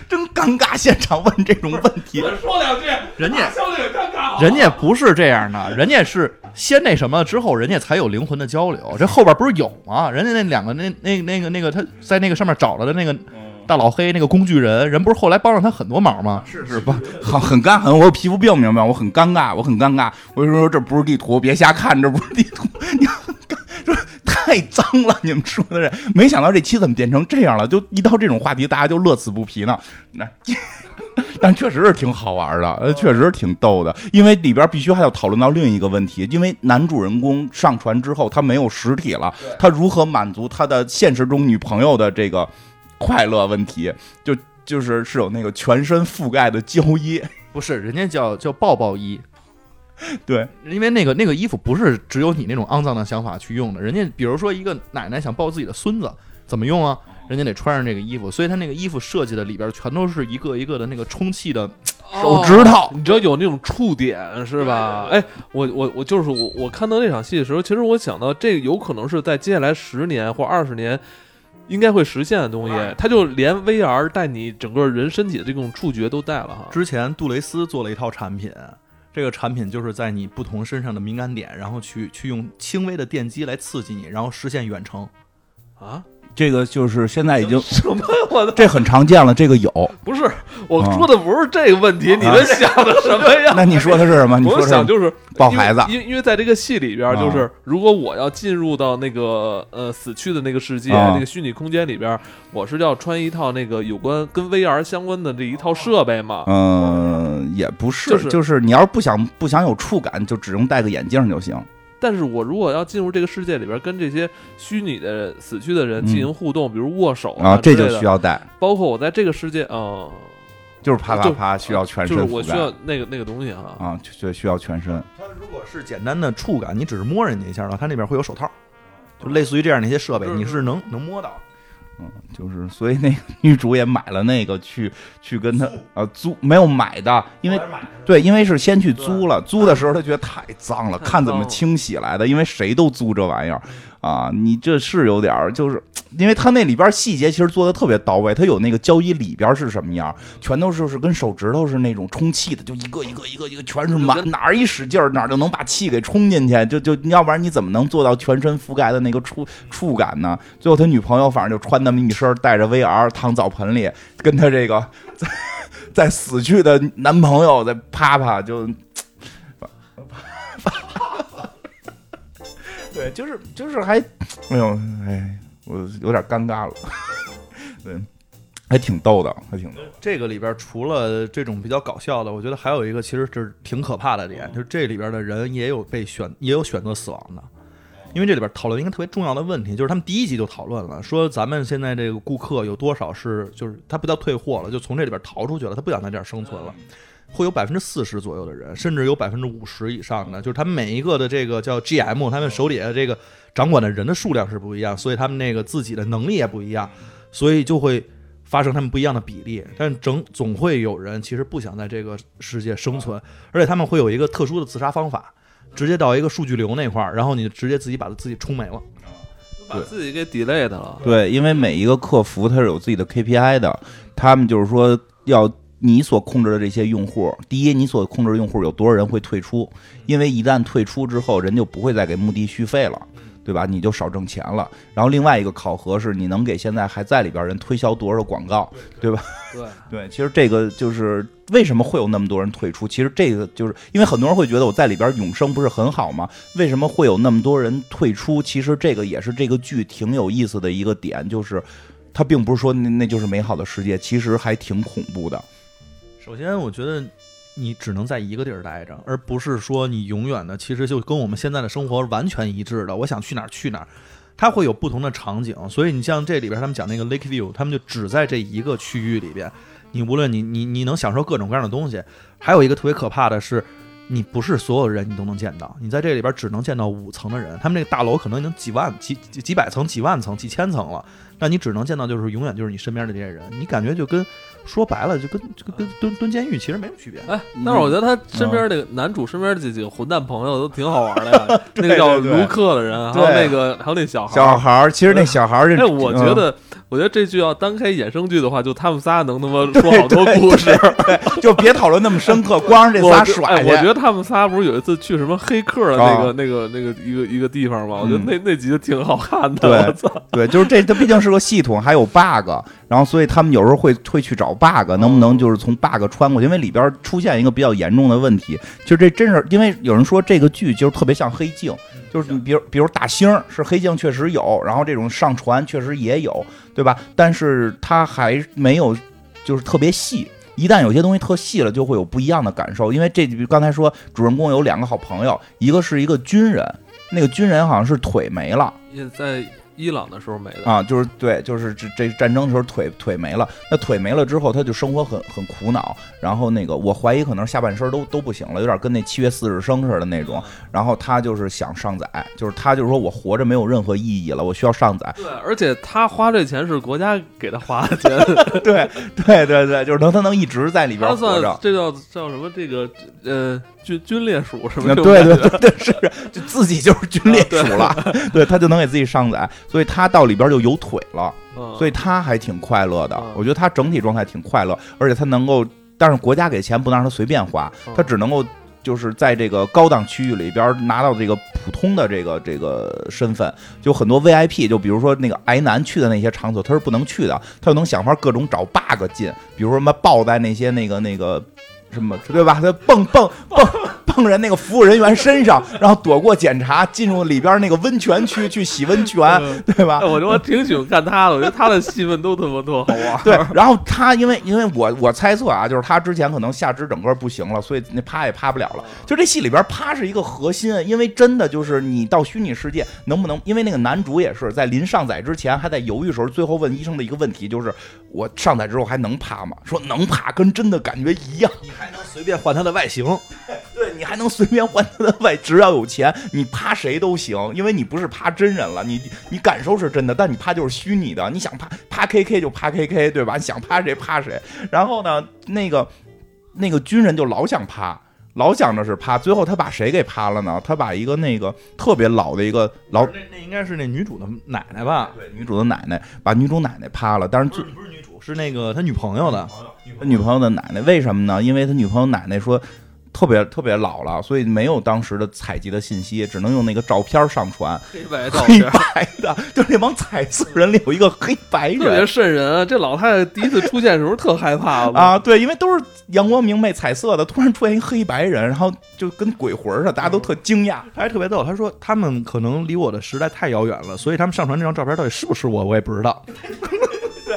真尴尬，现场问这种问题，说两句，人家笑这个尴尬人家不是这样的，人家是先那什么之后，人家才有灵魂的交流。这后边不是有吗？人家那两个那那那个那个他在那个上面找了的那个大老黑那个工具人，人不是后来帮了他很多忙吗？是是吧很很尴尬，我有皮肤病，明白吗？我很尴尬，我很尴尬。我就说这不是地图，别瞎看，这不是地图。太脏了，你们说的这，没想到这期怎么变成这样了？就一到这种话题，大家就乐此不疲呢。那。但确实是挺好玩的，呃，确实是挺逗的，因为里边必须还要讨论到另一个问题，因为男主人公上船之后，他没有实体了，他如何满足他的现实中女朋友的这个快乐问题？就就是是有那个全身覆盖的胶衣，不是，人家叫叫抱抱衣，对，因为那个那个衣服不是只有你那种肮脏的想法去用的，人家比如说一个奶奶想抱自己的孙子，怎么用啊？人家得穿上这个衣服，所以他那个衣服设计的里边全都是一个一个的那个充气的手指头。哦你知道有那种触点是吧？哎，我我我就是我我看到那场戏的时候，其实我想到这个有可能是在接下来十年或二十年应该会实现的东西，它就连 VR 带你整个人身体的这种触觉都带了哈。之前杜蕾斯做了一套产品，这个产品就是在你不同身上的敏感点，然后去去用轻微的电击来刺激你，然后实现远程。啊？这个就是现在已经 什么？我的这很常见了，这个有。不是我说的不是这个问题，你们想的什么呀？那你说的是什么？你我说想就是抱孩子因为因为在这个戏里边，啊就是如果我要进入到那个呃死去的那个世界、啊那个虚拟空间里边，我是要穿一套那个有关跟 VR 相关的这一套设备嘛？嗯，也不是，就是就是你要是不想不想有触感，就只用戴个眼镜就行。但是我如果要进入这个世界里边，跟这些虚拟的死去的人嗯进行互动，比如握手啊，这就需要带，包括我在这个世界，呃，就是啪啪就啪需要全身覆就是我需要那个那个东西啊。啊，就就需要全身。它如果是简单的触感，你只是摸人家一下的话，它那边会有手套，就类似于这样的一些设备，是你是能能摸到。嗯，就是所以那个女主也买了那个去去跟他呃租没有买的，因为对，因为是先去租了，租的时候她觉得太脏了，看怎么清洗来的，因为谁都租这玩意儿啊，你这是有点儿就是。因为他那里边细节其实做的特别到位，他有那个胶衣里边是什么样，全都是是跟手指头是那种充气的，就一个一个一个一个全是满，哪儿一使劲儿哪儿就能把气给冲进去，就就要不然你怎么能做到全身覆盖的那个触触感呢？最后他女朋友反正就穿那么一身，带着 VR 躺澡盆里，跟他这个在 在死去的男朋友在啪啪就。对，就是就是还，哎呦，哎，我有点尴尬了。对，还挺逗的，还挺逗的。这个里边除了这种比较搞笑的，我觉得还有一个其实是挺可怕的点，就是这里边的人也有被选，也有选择死亡的。因为这里边讨论一个特别重要的问题，就是他们第一集就讨论了，说咱们现在这个顾客有多少是，就是他不叫退货了，就从这里边逃出去了，他不想在这儿生存了。会有百分之四十左右的人，甚至有百分之五十以上的，就是他们每一个的这个叫 GM，他们手底下这个掌管的人的数量是不一样，所以他们那个自己的能力也不一样，所以就会发生他们不一样的比例。但整总会有人其实不想在这个世界生存，而且他们会有一个特殊的自杀方法，直接到一个数据流那块儿，然后你直接自己把自己冲没了。把自己给 delay 的了。对，因为每一个客服他是有自己的 KPI 的，他们就是说要你所控制的这些用户，第一，你所控制的用户有多少人会退出？因为一旦退出之后，人就不会再给墓地续费了，对吧？你就少挣钱了。然后另外一个考核是你能给现在还在里边人推销多少广告，对吧？对，对，其实这个就是为什么会有那么多人退出。其实这个就是因为很多人会觉得我在里边永生不是很好吗？为什么会有那么多人退出？其实这个也是这个剧挺有意思的一个点，就是它并不是说那那就是美好的世界，其实还挺恐怖的。首先，我觉得你只能在一个地儿待着，而不是说你永远的，其实就跟我们现在的生活完全一致的。我想去哪儿去哪儿，它会有不同的场景。所以你像这里边他们讲那个 Lake View，他们就只在这一个区域里边，你无论你你你能享受各种各样的东西。还有一个特别可怕的是，你不是所有人你都能见到，你在这里边只能见到五层的人。他们这个大楼可能已经几万、几几几百层、几万层、几千层了，那你只能见到就是永远就是你身边的这些人，你感觉就跟。说白了，就跟就跟蹲蹲监狱其实没什么区别。哎，但是我觉得他身边那个男主身边这几个混蛋朋友都挺好玩的呀。那个叫卢克的人，还有那个还有那小孩小孩儿，其实那小孩儿，哎，我觉得，我觉得这剧要单开衍生剧的话，就他们仨能他妈 说好多故事，就别讨论那么深刻，光是这仨甩。我觉得他们仨不是有一次去什么黑客的那个那个那个一个一个地方吗？我觉得那那集就挺好看的。对，就是这，它毕竟是个系统，还有 bug，然后所以他们有时候会会去找 bug，能不能？就是从 bug 穿过去，因为里边出现一个比较严重的问题，就这真是因为有人说这个剧就是特别像黑镜，就是你比如比如大星是黑镜确实有，然后这种上传确实也有，对吧？但是它还没有就是特别细，一旦有些东西特细了，就会有不一样的感受。因为这刚才说主人公有两个好朋友，一个是一个军人，那个军人好像是腿没了，也在。伊朗的时候没的啊，就是对，就是这这战争的时候腿腿没了，那腿没了之后，他就生活很很苦恼，然后那个我怀疑可能下半身都都不行了，有点跟那七月四日生似的那种，然后他就是想上载，就是他就是说我活着没有任何意义了，我需要上载。对，而且他花这钱是国家给他花的钱，对对对对，就是能他能一直在里边活着，这叫叫什么？这个呃。军军烈属什么？对对对对，是就自己就是军烈属了，对他就能给自己上载，所以他到里边就有腿了，所以他还挺快乐的。我觉得他整体状态挺快乐，而且他能够，但是国家给钱不能让他随便花，他只能够就是在这个高档区域里边拿到这个普通的这个这个身份，就很多 VIP，就比如说那个癌男去的那些场所他是不能去的，他就能想法各种找 bug 进，比如说什么抱在那些那个那个。什么对吧？他蹦蹦蹦 蹦人那个服务人员身上，然后躲过检查，进入里边那个温泉区去洗温泉，对吧？我我挺喜欢看他的，我觉得他的戏份都特别特好玩。对，然后他因为因为我我猜测啊，就是他之前可能下肢整个不行了，所以那趴也趴不了了。就这戏里边趴是一个核心，因为真的就是你到虚拟世界能不能？因为那个男主也是在临上载之前还在犹豫时候，最后问医生的一个问题就是：我上载之后还能趴吗？说能趴，跟真的感觉一样。还能随便换它的外形，对你还能随便换它 的外，只要有钱，你趴谁都行，因为你不是趴真人了，你你感受是真的，但你趴就是虚拟的，你想趴趴 K K 就趴 K K，对吧？你想趴谁趴谁。然后呢，那个那个军人就老想趴，老想着是趴，最后他把谁给趴了呢？他把一个那个特别老的一个老，那那应该是那女主的奶奶吧？对，女主的奶奶把女主奶奶趴了，但是最不是女主，是那个他女朋友的。他女朋友的奶奶为什么呢？因为他女朋友奶奶说，特别特别老了，所以没有当时的采集的信息，只能用那个照片上传，黑白照黑片，白的，就那帮彩色人里有一个黑白特别人。瘆人啊。这老太太第一次出现的时候特害怕啊，对，因为都是阳光明媚、彩色的，突然出现一黑白人，然后就跟鬼魂似的，大家都特惊讶。他还特别逗，他说他们可能离我的时代太遥远了，所以他们上传这张照片到底是不是我，我也不知道。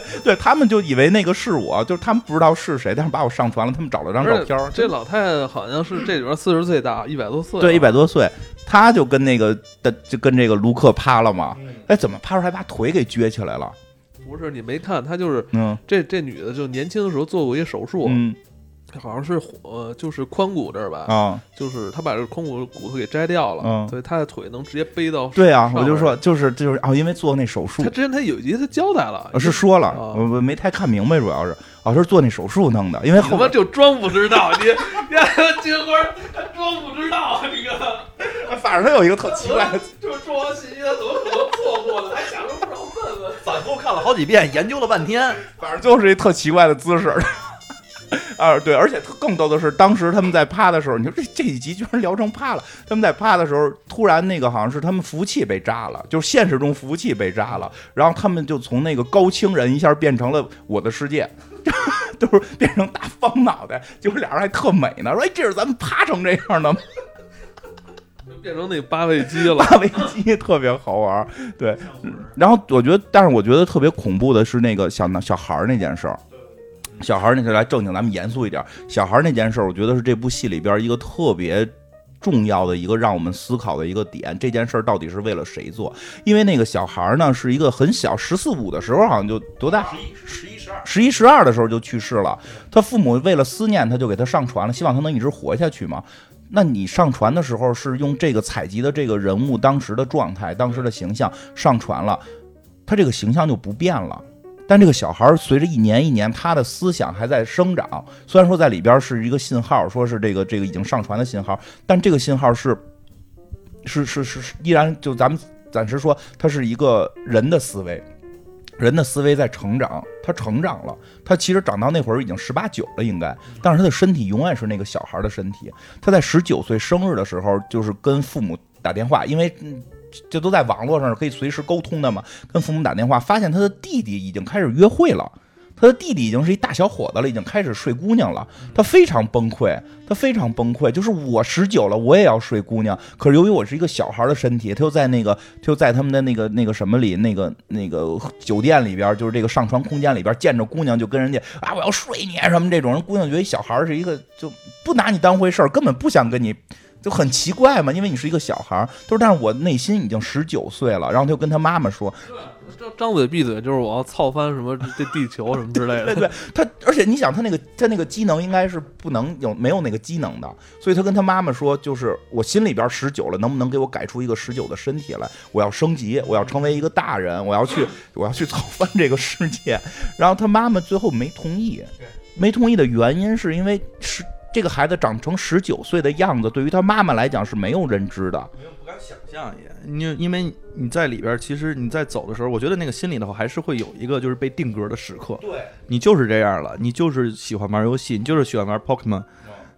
对他们就以为那个是我，就是他们不知道是谁，但是把我上传了，他们找了张照片儿。这老太太好像是这里边四十岁大，一百多岁了，对，一百多岁，她就跟那个的就跟这个卢克趴了嘛。哎，怎么趴出来把腿给撅起来了？不是你没看，她就是嗯这这女的，就年轻的时候做过一个手术，嗯好像是呃就是髋骨这儿吧，啊，就是他把这髋骨骨头给摘掉了，嗯所以他的腿能直接背到。对啊，我就说就是就是啊，因为做那手术他，之前他有一集他交代了，呃是说了，啊我我没太看明白，主要是哦是做那手术弄的，因为后边就装不知道，你你还金花他装不知道，你个 反正他有一个特奇怪的，就是重要信息他怎么可能错过的，还想着不知道问问。反复看了好几遍，研究了半天。反正就是一特奇怪的姿势。啊，对，而且特更逗的是，当时他们在趴的时候，你说这这一集居然聊成趴了。他们在趴的时候，突然那个好像是他们服务器被炸了，就是现实中服务器被炸了，然后他们就从那个高清人一下变成了我的世界，就是变成大方脑袋，结果俩人还特美呢，说哎，这是咱们趴成这样的吗？变成那八位机了，八维机特别好玩儿，对。然后我觉得，但是我觉得特别恐怖的是那个小男小孩儿那件事儿。小孩儿那就来正经，咱们严肃一点儿。小孩儿那件事儿，我觉得是这部戏里边一个特别重要的一个让我们思考的一个点。这件事儿到底是为了谁做？因为那个小孩儿呢，是一个很小，十四五的时候好像就多大？十一、十一、十二，十一、十二的时候就去世了。他父母为了思念他，就给他上传了，希望他能一直活下去嘛。那你上传的时候是用这个采集的这个人物当时的状态、当时的形象上传了，他这个形象就不变了。但这个小孩随着一年一年，他的思想还在生长。虽然说在里边是一个信号，说是这个这个已经上传的信号，但这个信号是是是是是依然就咱们暂时说，它是一个人的思维，人的思维在成长，他成长了。他其实长到那会儿已经十八九了，应该，但是他的身体永远是那个小孩的身体。他在十九岁生日的时候，就是跟父母打电话，因为嗯这都在网络上可以随时沟通的嘛，跟父母打电话，发现他的弟弟已经开始约会了。他的弟弟已经是一大小伙子了，已经开始睡姑娘了。他非常崩溃，他非常崩溃。就是我十九了，我也要睡姑娘。可是由于我是一个小孩的身体，他又在那个，他又在他们的那个那个什么里，那个那个酒店里边，就是这个上床空间里边，见着姑娘就跟人家啊，我要睡你什么这种人。姑娘觉得小孩是一个就不拿你当回事儿，根本不想跟你。就很奇怪嘛，因为你是一个小孩儿，他说，但是我内心已经十九岁了，然后他就跟他妈妈说，张张嘴闭嘴就是我要操翻什么这地球什么之类的。对 对，他而且你想，他那个他那个机能应该是不能有没有那个机能的，所以他跟他妈妈说，就是我心里边十九了，能不能给我改出一个十九的身体来？我要升级，我要成为一个大人，我要去 我要去操翻这个世界。然后他妈妈最后没同意，没同意的原因是因为是这个孩子长成十九岁的样子，对于他妈妈来讲是没有认知的。没有不敢想象也，你因为你在里边，其实你在走的时候，我觉得那个心里头还是会有一个就是被定格的时刻。对，你就是这样了，你就是喜欢玩游戏，你就是喜欢玩 Pokemon，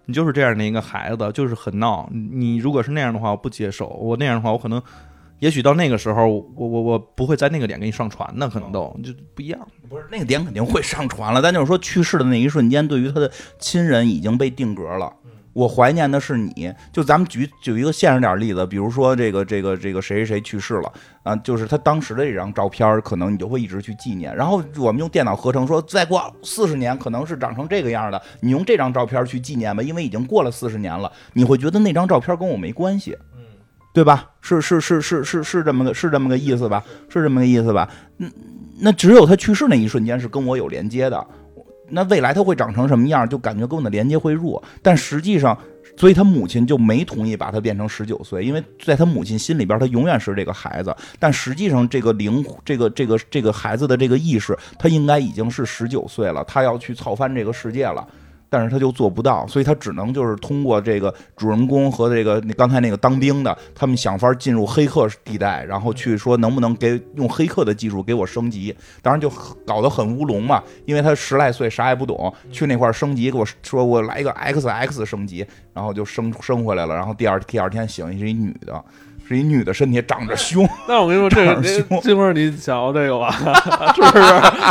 你就是这样的一个孩子，就是很闹。你你如果是那样的话，我不接受；我那样的话，我可能，也许到那个时候，我我我不会在那个点给你上传呢，可能都就不一样。不是那个点肯定会上传了，但就是说去世的那一瞬间，对于他的亲人已经被定格了。我怀念的是你，就咱们举举一个现实点儿例子，比如说这个这个这个谁谁谁去世了啊，就是他当时的这张照片儿，可能你就会一直去纪念。然后我们用电脑合成说，再过四十年可能是长成这个样儿的，你用这张照片儿去纪念吧，因为已经过了四十年了，你会觉得那张照片儿跟我没关系。对吧？是是是是是是这么个是这么个意思吧？是这么个意思吧？嗯，那只有他去世那一瞬间是跟我有连接的。那未来他会长成什么样，就感觉跟我的连接会弱。但实际上，所以他母亲就没同意把他变成十九岁，因为在他母亲心里边，他永远是这个孩子。但实际上，这个灵，这个这个这个孩子的这个意识，他应该已经是十九岁了，他要去操翻这个世界了。但是他就做不到，所以他只能就是通过这个主人公和这个刚才那个当兵的，他们想法进入黑客地带，然后去说能不能给用黑客的技术给我升级，当然就搞得很乌龙嘛，因为他十来岁啥也不懂，去那块升级给我说我来一个 XX 升级，然后就升升回来了，然后第二第二天醒是一女的。是一女的身体长着胸，那我跟你说，这个长得凶这会儿你想要这个吧？是不是？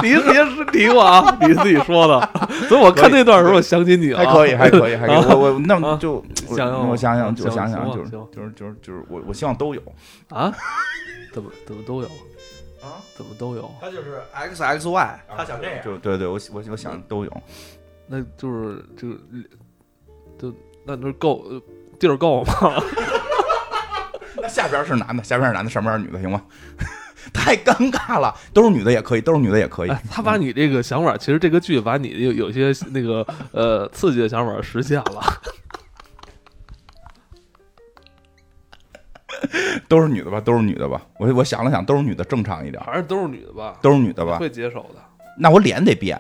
你别是提我啊，你自己说的。所以我看那段的时候，我想起你了。还可以，还可以，还可以。我我那就我想想我想想，行我想想，就是就是就是就是我我希望都有啊？怎么怎么都有啊？怎么都有？他就是 X X Y，他想这样。就对对，我我我想都有。那就是这个，就那就是够呃地儿够吗？那下边是男的，下边是男的，上边是女的，行吗？太尴尬了，都是女的也可以，都是女的也可以。哎，他把你这个想法，其实这个剧把你有有些那个呃刺激的想法实现了。都是女的吧？都是女的吧？我我想了想，都是女的正常一点，还是都是女的吧？都是女的吧？会接手的。那我脸得变，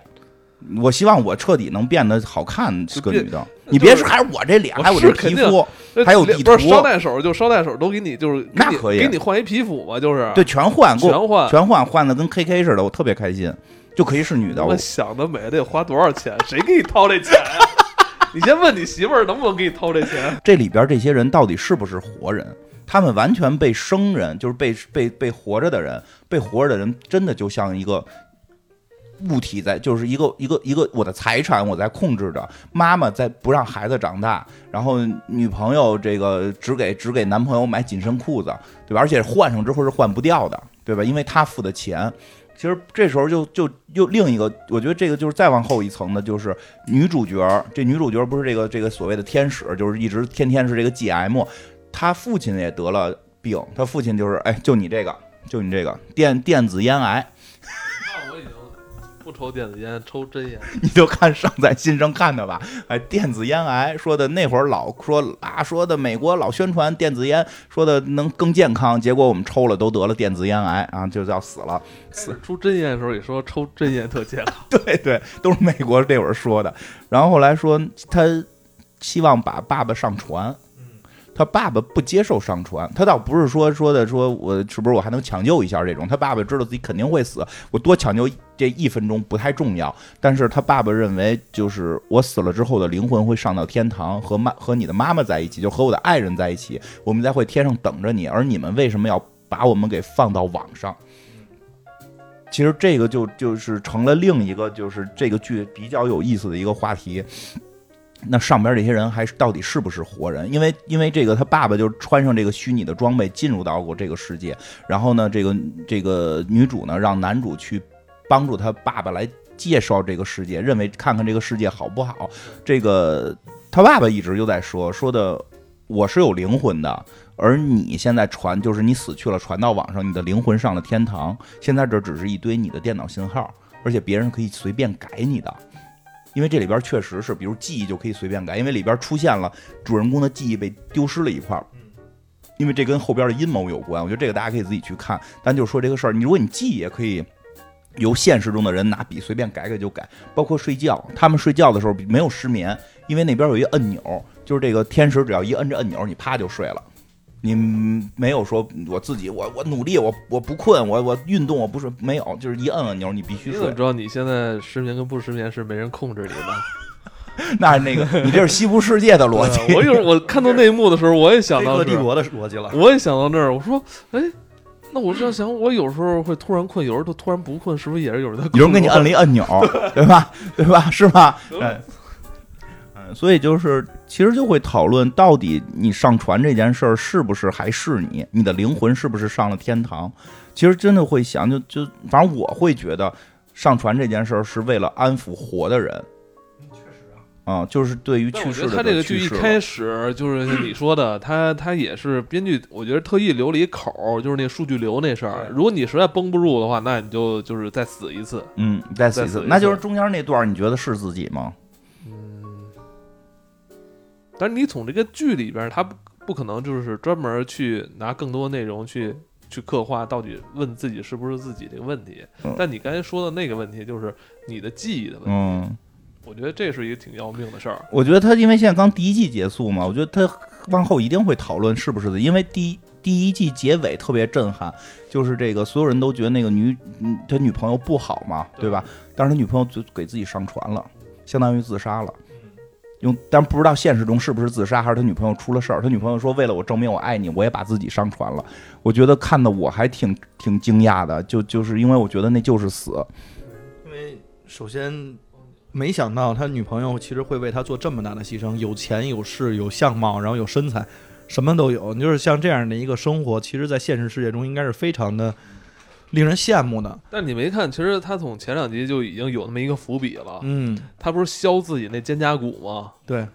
我希望我彻底能变得好看，是个女的。你别说，还是我这脸，还有我这皮肤，还有地不是图捎带手就捎带手都给你，就是那可以给你换一皮肤嘛，就是对，全换，全换。全换，换的跟 KK 似的，我特别开心，就可以是女的。我我想的美，得花多少钱？谁给你掏这钱呀？你先问你媳妇儿能不能给你掏这钱？这里边这些人到底是不是活人？他们完全被生人，就是被被被活着的人，被活着的人，真的就像一个物体在，就是一个一个一个我的财产我在控制着，妈妈在不让孩子长大，然后女朋友这个只给只给男朋友买紧身裤子，对吧？而且换上之后是换不掉的，对吧？因为他付的钱。其实这时候就就又另一个，我觉得这个就是再往后一层的，就是女主角。这女主角不是这个这个所谓的天使，就是一直天天是这个 GM。她父亲也得了病，她父亲就是哎，就你这个，就你这个电电子烟癌，不抽电子烟，抽真烟。你就看上在新生看的吧。哎，电子烟癌说的那会儿老说啊，说的美国老宣传电子烟，说的能更健康，结果我们抽了都得了电子烟癌啊，就要死了。死出真烟的时候也说抽真烟特健康，对对，都是美国这会儿说的。然后后来说他希望把爸爸上船，他爸爸不接受上传，他倒不是说说的说我是不是我还能抢救一下这种，他爸爸知道自己肯定会死，我多抢救这一分钟不太重要，但是他爸爸认为就是我死了之后的灵魂会上到天堂，和妈和你的妈妈在一起，就和我的爱人在一起，我们在会天上等着你，而你们为什么要把我们给放到网上？其实这个就就是成了另一个就是这个剧比较有意思的一个话题。那上边这些人还是到底是不是活人？因为因为这个他爸爸就穿上这个虚拟的装备进入到过这个世界，然后呢，这个这个女主呢让男主去帮助他爸爸来介绍这个世界，认为看看这个世界好不好。这个他爸爸一直就在说说的我是有灵魂的，而你现在传就是你死去了，传到网上，你的灵魂上了天堂。现在这只是一堆你的电脑信号，而且别人可以随便改你的。因为这里边确实是，比如记忆就可以随便改，因为里边出现了主人公的记忆被丢失了一块儿，因为这跟后边的阴谋有关。我觉得这个大家可以自己去看。但就说这个事儿，你如果你记忆也可以由现实中的人拿笔随便改改就改，包括睡觉，他们睡觉的时候没有失眠，因为那边有一个按钮，就是这个天使只要一摁着按钮，你啪就睡了。你没有说我自己，我我努力，我我不困，我我运动，我不是没有，就是一摁按钮，你必须睡你怎么。知道你现在失眠跟不失眠是没人控制你的？那那个，你这是西部世界的逻辑。对我有我看到 那一幕的时候，我也想到帝国的逻辑了。我也想到那儿，我说，哎，那我这样想，我有时候会突然困，有时候突然不困，是不是也是有人在？有人给你摁了一按钮，对吧？对吧？是吧？嗯，所以就是其实就会讨论，到底你上船这件事儿是不是还是你，你的灵魂是不是上了天堂？其实真的会想，就就反正我会觉得，上船这件事儿是为了安抚活的人。啊，啊，就是对于去世的觉得他这个剧一开始就是你说的，他他也是编剧，我觉得特意留了一口，就是那数据流那事儿。如果你实在绷不住的话，那你就就是再死一次。嗯，再死一次一，次那就是中间那段儿，你觉得是自己吗？嗯但是你从这个剧里边，他不不可能就是专门去拿更多内容去去刻画到底问自己是不是自己这个问题。嗯但你刚才说的那个问题，就是你的记忆的问题。嗯，我觉得这是一个挺要命的事儿。我觉得他因为现在刚第一季结束嘛，我觉得他往后一定会讨论是不是的，因为第一第一季结尾特别震撼，就是这个所有人都觉得那个女嗯他女朋友不好嘛，对吧？但是他女朋友就给自己上传了，相当于自杀了。用，但不知道现实中是不是自杀，还是他女朋友出了事儿。他女朋友说：“为了我证明我爱你，我也把自己上传了。”我觉得看的我还挺挺惊讶的，就就是因为我觉得那就是死。因为首先没想到他女朋友其实会为他做这么大的牺牲，有钱有势有相貌，然后有身材，什么都有。你就是像这样的一个生活，其实，在现实世界中应该是非常的令人羡慕的。但你没看，其实他从前两集就已经有那么一个伏笔了。嗯，他不是削自己那肩胛骨吗？对，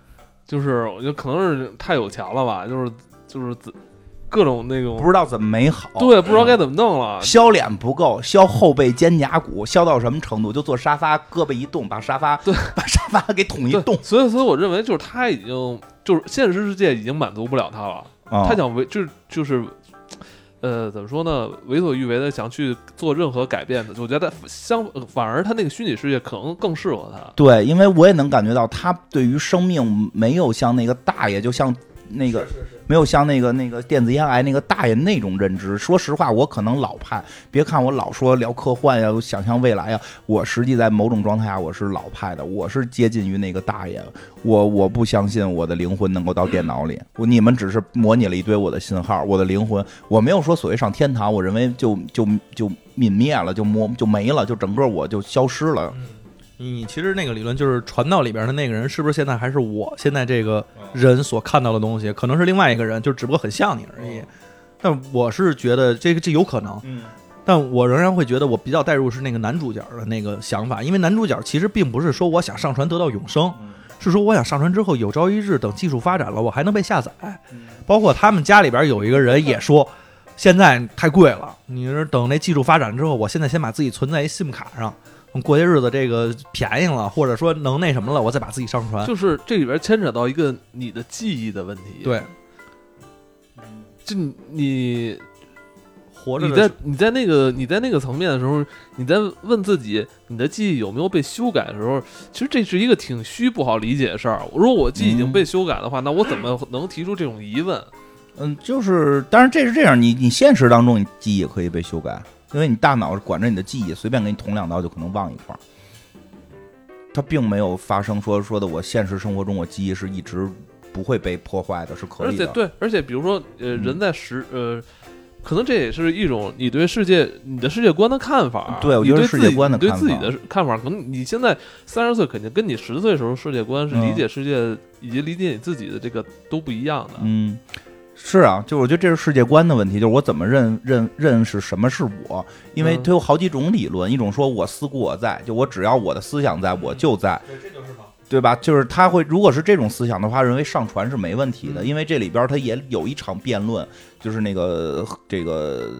就是我觉得可能是太有钱了吧，就是就是自各种那种不知道怎么没好，对，不知道该怎么弄了。削脸不够，削后背肩胛骨，削到什么程度？就坐沙发，胳膊一动，把沙发对，把沙发给捅一对动。所以所以我认为就是他已经就是现实世界已经满足不了他了，啊他想为就是就是。呃，怎么说呢？为所欲为的想去做任何改变的，我觉得相反而他那个虚拟世界可能更适合他。对，因为我也能感觉到他对于生命没有像那个大爷，就像那个没有像那个那个电子烟癌那个大爷那种认知。说实话，我可能老派，别看我老说聊科幻呀，想象未来呀，我实际在某种状态下我是老派的，我是接近于那个大爷。我我不相信我的灵魂能够到电脑里，我你们只是模拟了一堆我的信号，我的灵魂，我没有说所谓上天堂，我认为就就就泯灭了，就磨就没了，就整个我就消失了。你其实那个理论就是传到里边的那个人，是不是现在还是我现在这个人所看到的东西？可能是另外一个人，就只不过很像你而已。但我是觉得这个这有可能，嗯但我仍然会觉得我比较代入是那个男主角的那个想法，因为男主角其实并不是说我想上传得到永生，是说我想上传之后有朝一日等技术发展了，我还能被下载。包括他们家里边有一个人也说，现在太贵了，你是等那技术发展之后，我现在先把自己存在一 SIM 卡上，等过些日子这个便宜了，或者说能那什么了，我再把自己上传。就是这里边牵扯到一个你的记忆的问题。，对，就你你活着你在你在那个你在那个层面的时候，你在问自己你的记忆有没有被修改的时候，其实这是一个挺虚不好理解的事儿。如果我记忆已经被修改的话，那我怎么能提出这种疑问？嗯，就是，当然这是这样，你你现实当中你记忆也可以被修改，因为你大脑管着你的记忆，随便给你捅两刀就可能忘一块儿。它并没有发生说说的我现实生活中我记忆是一直不会被破坏的，是可以的。而且对，而且比如说呃，嗯人在十呃。可能这也是一种你对世界、你的世界观的看法。对我觉得世界观的看法你对自己的看法，可能你现在三十岁，肯定跟你十岁时候世界观是理嗯解世界以及理解你自己的这个都不一样的。嗯，是啊，就我觉得这是世界观的问题，就是我怎么认认认识什么是我，因为嗯它有好几种理论，一种说我思故我在，就我只要我的思想在，我就在。对，这就是嘛。对吧？就是他会，如果是这种思想的话，认为上传是没问题嗯的，因为这里边他也有一场辩论，就是那个这个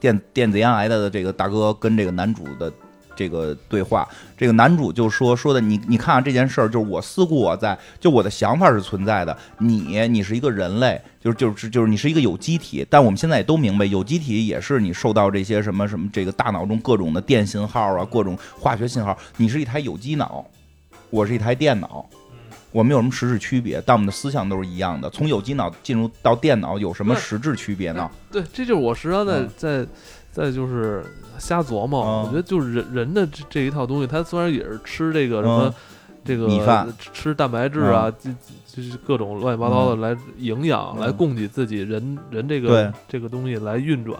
电电子烟癌的这个大哥跟这个男主的这个对话，这个男主就说说的你你看啊这件事儿，就是我思故我在，就我的想法是存在的，你你是一个人类，就是就是就是你是一个有机体，但我们现在也都明白，有机体也是你受到这些什么什么这个大脑中各种的电信号啊，各种化学信号，你是一台有机脑。我是一台电脑，我们有什么实质区别？但我们的思想都是一样的。从有机脑进入到电脑有什么实质区别呢？对，这就是我时常在嗯在在就是瞎琢磨。嗯我觉得就是人人的这这一套东西，他虽然也是吃这个什么嗯这个米饭吃蛋白质啊，就就是各种乱七八糟的来营养嗯来供给自己人人这个这个东西来运转。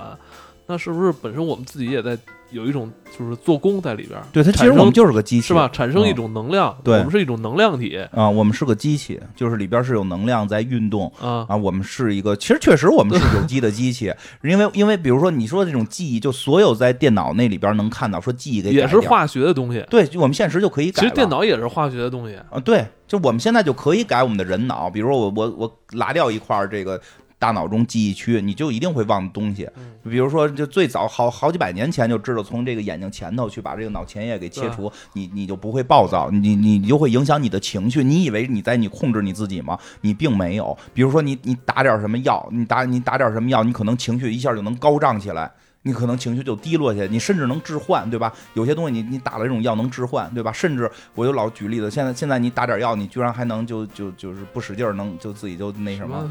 那是不是本身我们自己也在有一种就是做工在里边儿？对，它其实产生我们就是个机器，是吧？产生一嗯种能量，对我们是一种能量体啊、我们是个机器，就是里边是有能量在运动。啊。啊，我们是一个，其实确实我们是有机的机器，因为因为比如说你说的这种记忆，就所有在电脑那里边能看到，说记忆给，也是化学的东西，对，我们现实就可以改。其实电脑也是化学的东西。啊，对，就我们现在就可以改我们的人脑，比如说我我我拿掉一块儿这个大脑中记忆区，你就一定会忘东西。嗯比如说，就最早好好几百年前就知道从这个眼睛前头去把这个脑前叶给切除，你你就不会暴躁，你你你就会影响你的情绪。你以为你在你控制你自己吗？你并没有。比如说你你打点什么药，你打你打点什么药，你可能情绪一下就能高涨起来。你可能情绪就低落下，你甚至能置换，对吧？有些东西你你打了这种药能置换，对吧？甚至我就老举例子，现在现在你打点药，你居然还能就就就是不使劲儿能就自己就那 什么，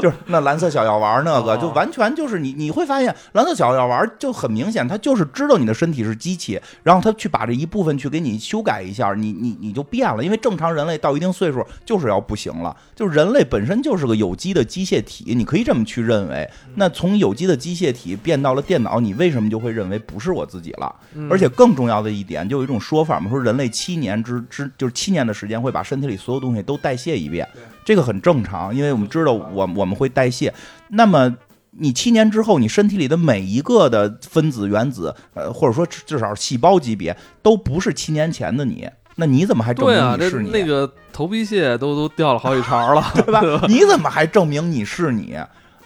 就是那蓝色小药丸那个，哦就完全就是你你会发现蓝色小药丸就很明显，它就是知道你的身体是机器，然后它去把这一部分去给你修改一下，你你你就变了，因为正常人类到一定岁数就是要不行了，就是人类本身就是个有机的机械体，你可以这么去认为。那从有机的机械体变到了电脑，你为什么就会认为不是我自己了？嗯而且更重要的一点，就有一种说法嘛，说人类七年之之就是七年的时间会把身体里所有东西都代谢一遍，这个很正常，因为我们知道我我们会代谢。那么你七年之后，你身体里的每一个的分子、原子，呃，或者说至至少细胞级别，都不是七年前的你。那你怎么还证明你是你？那个头皮屑都都掉了好几茬了 对吧？你怎么还证明你是你？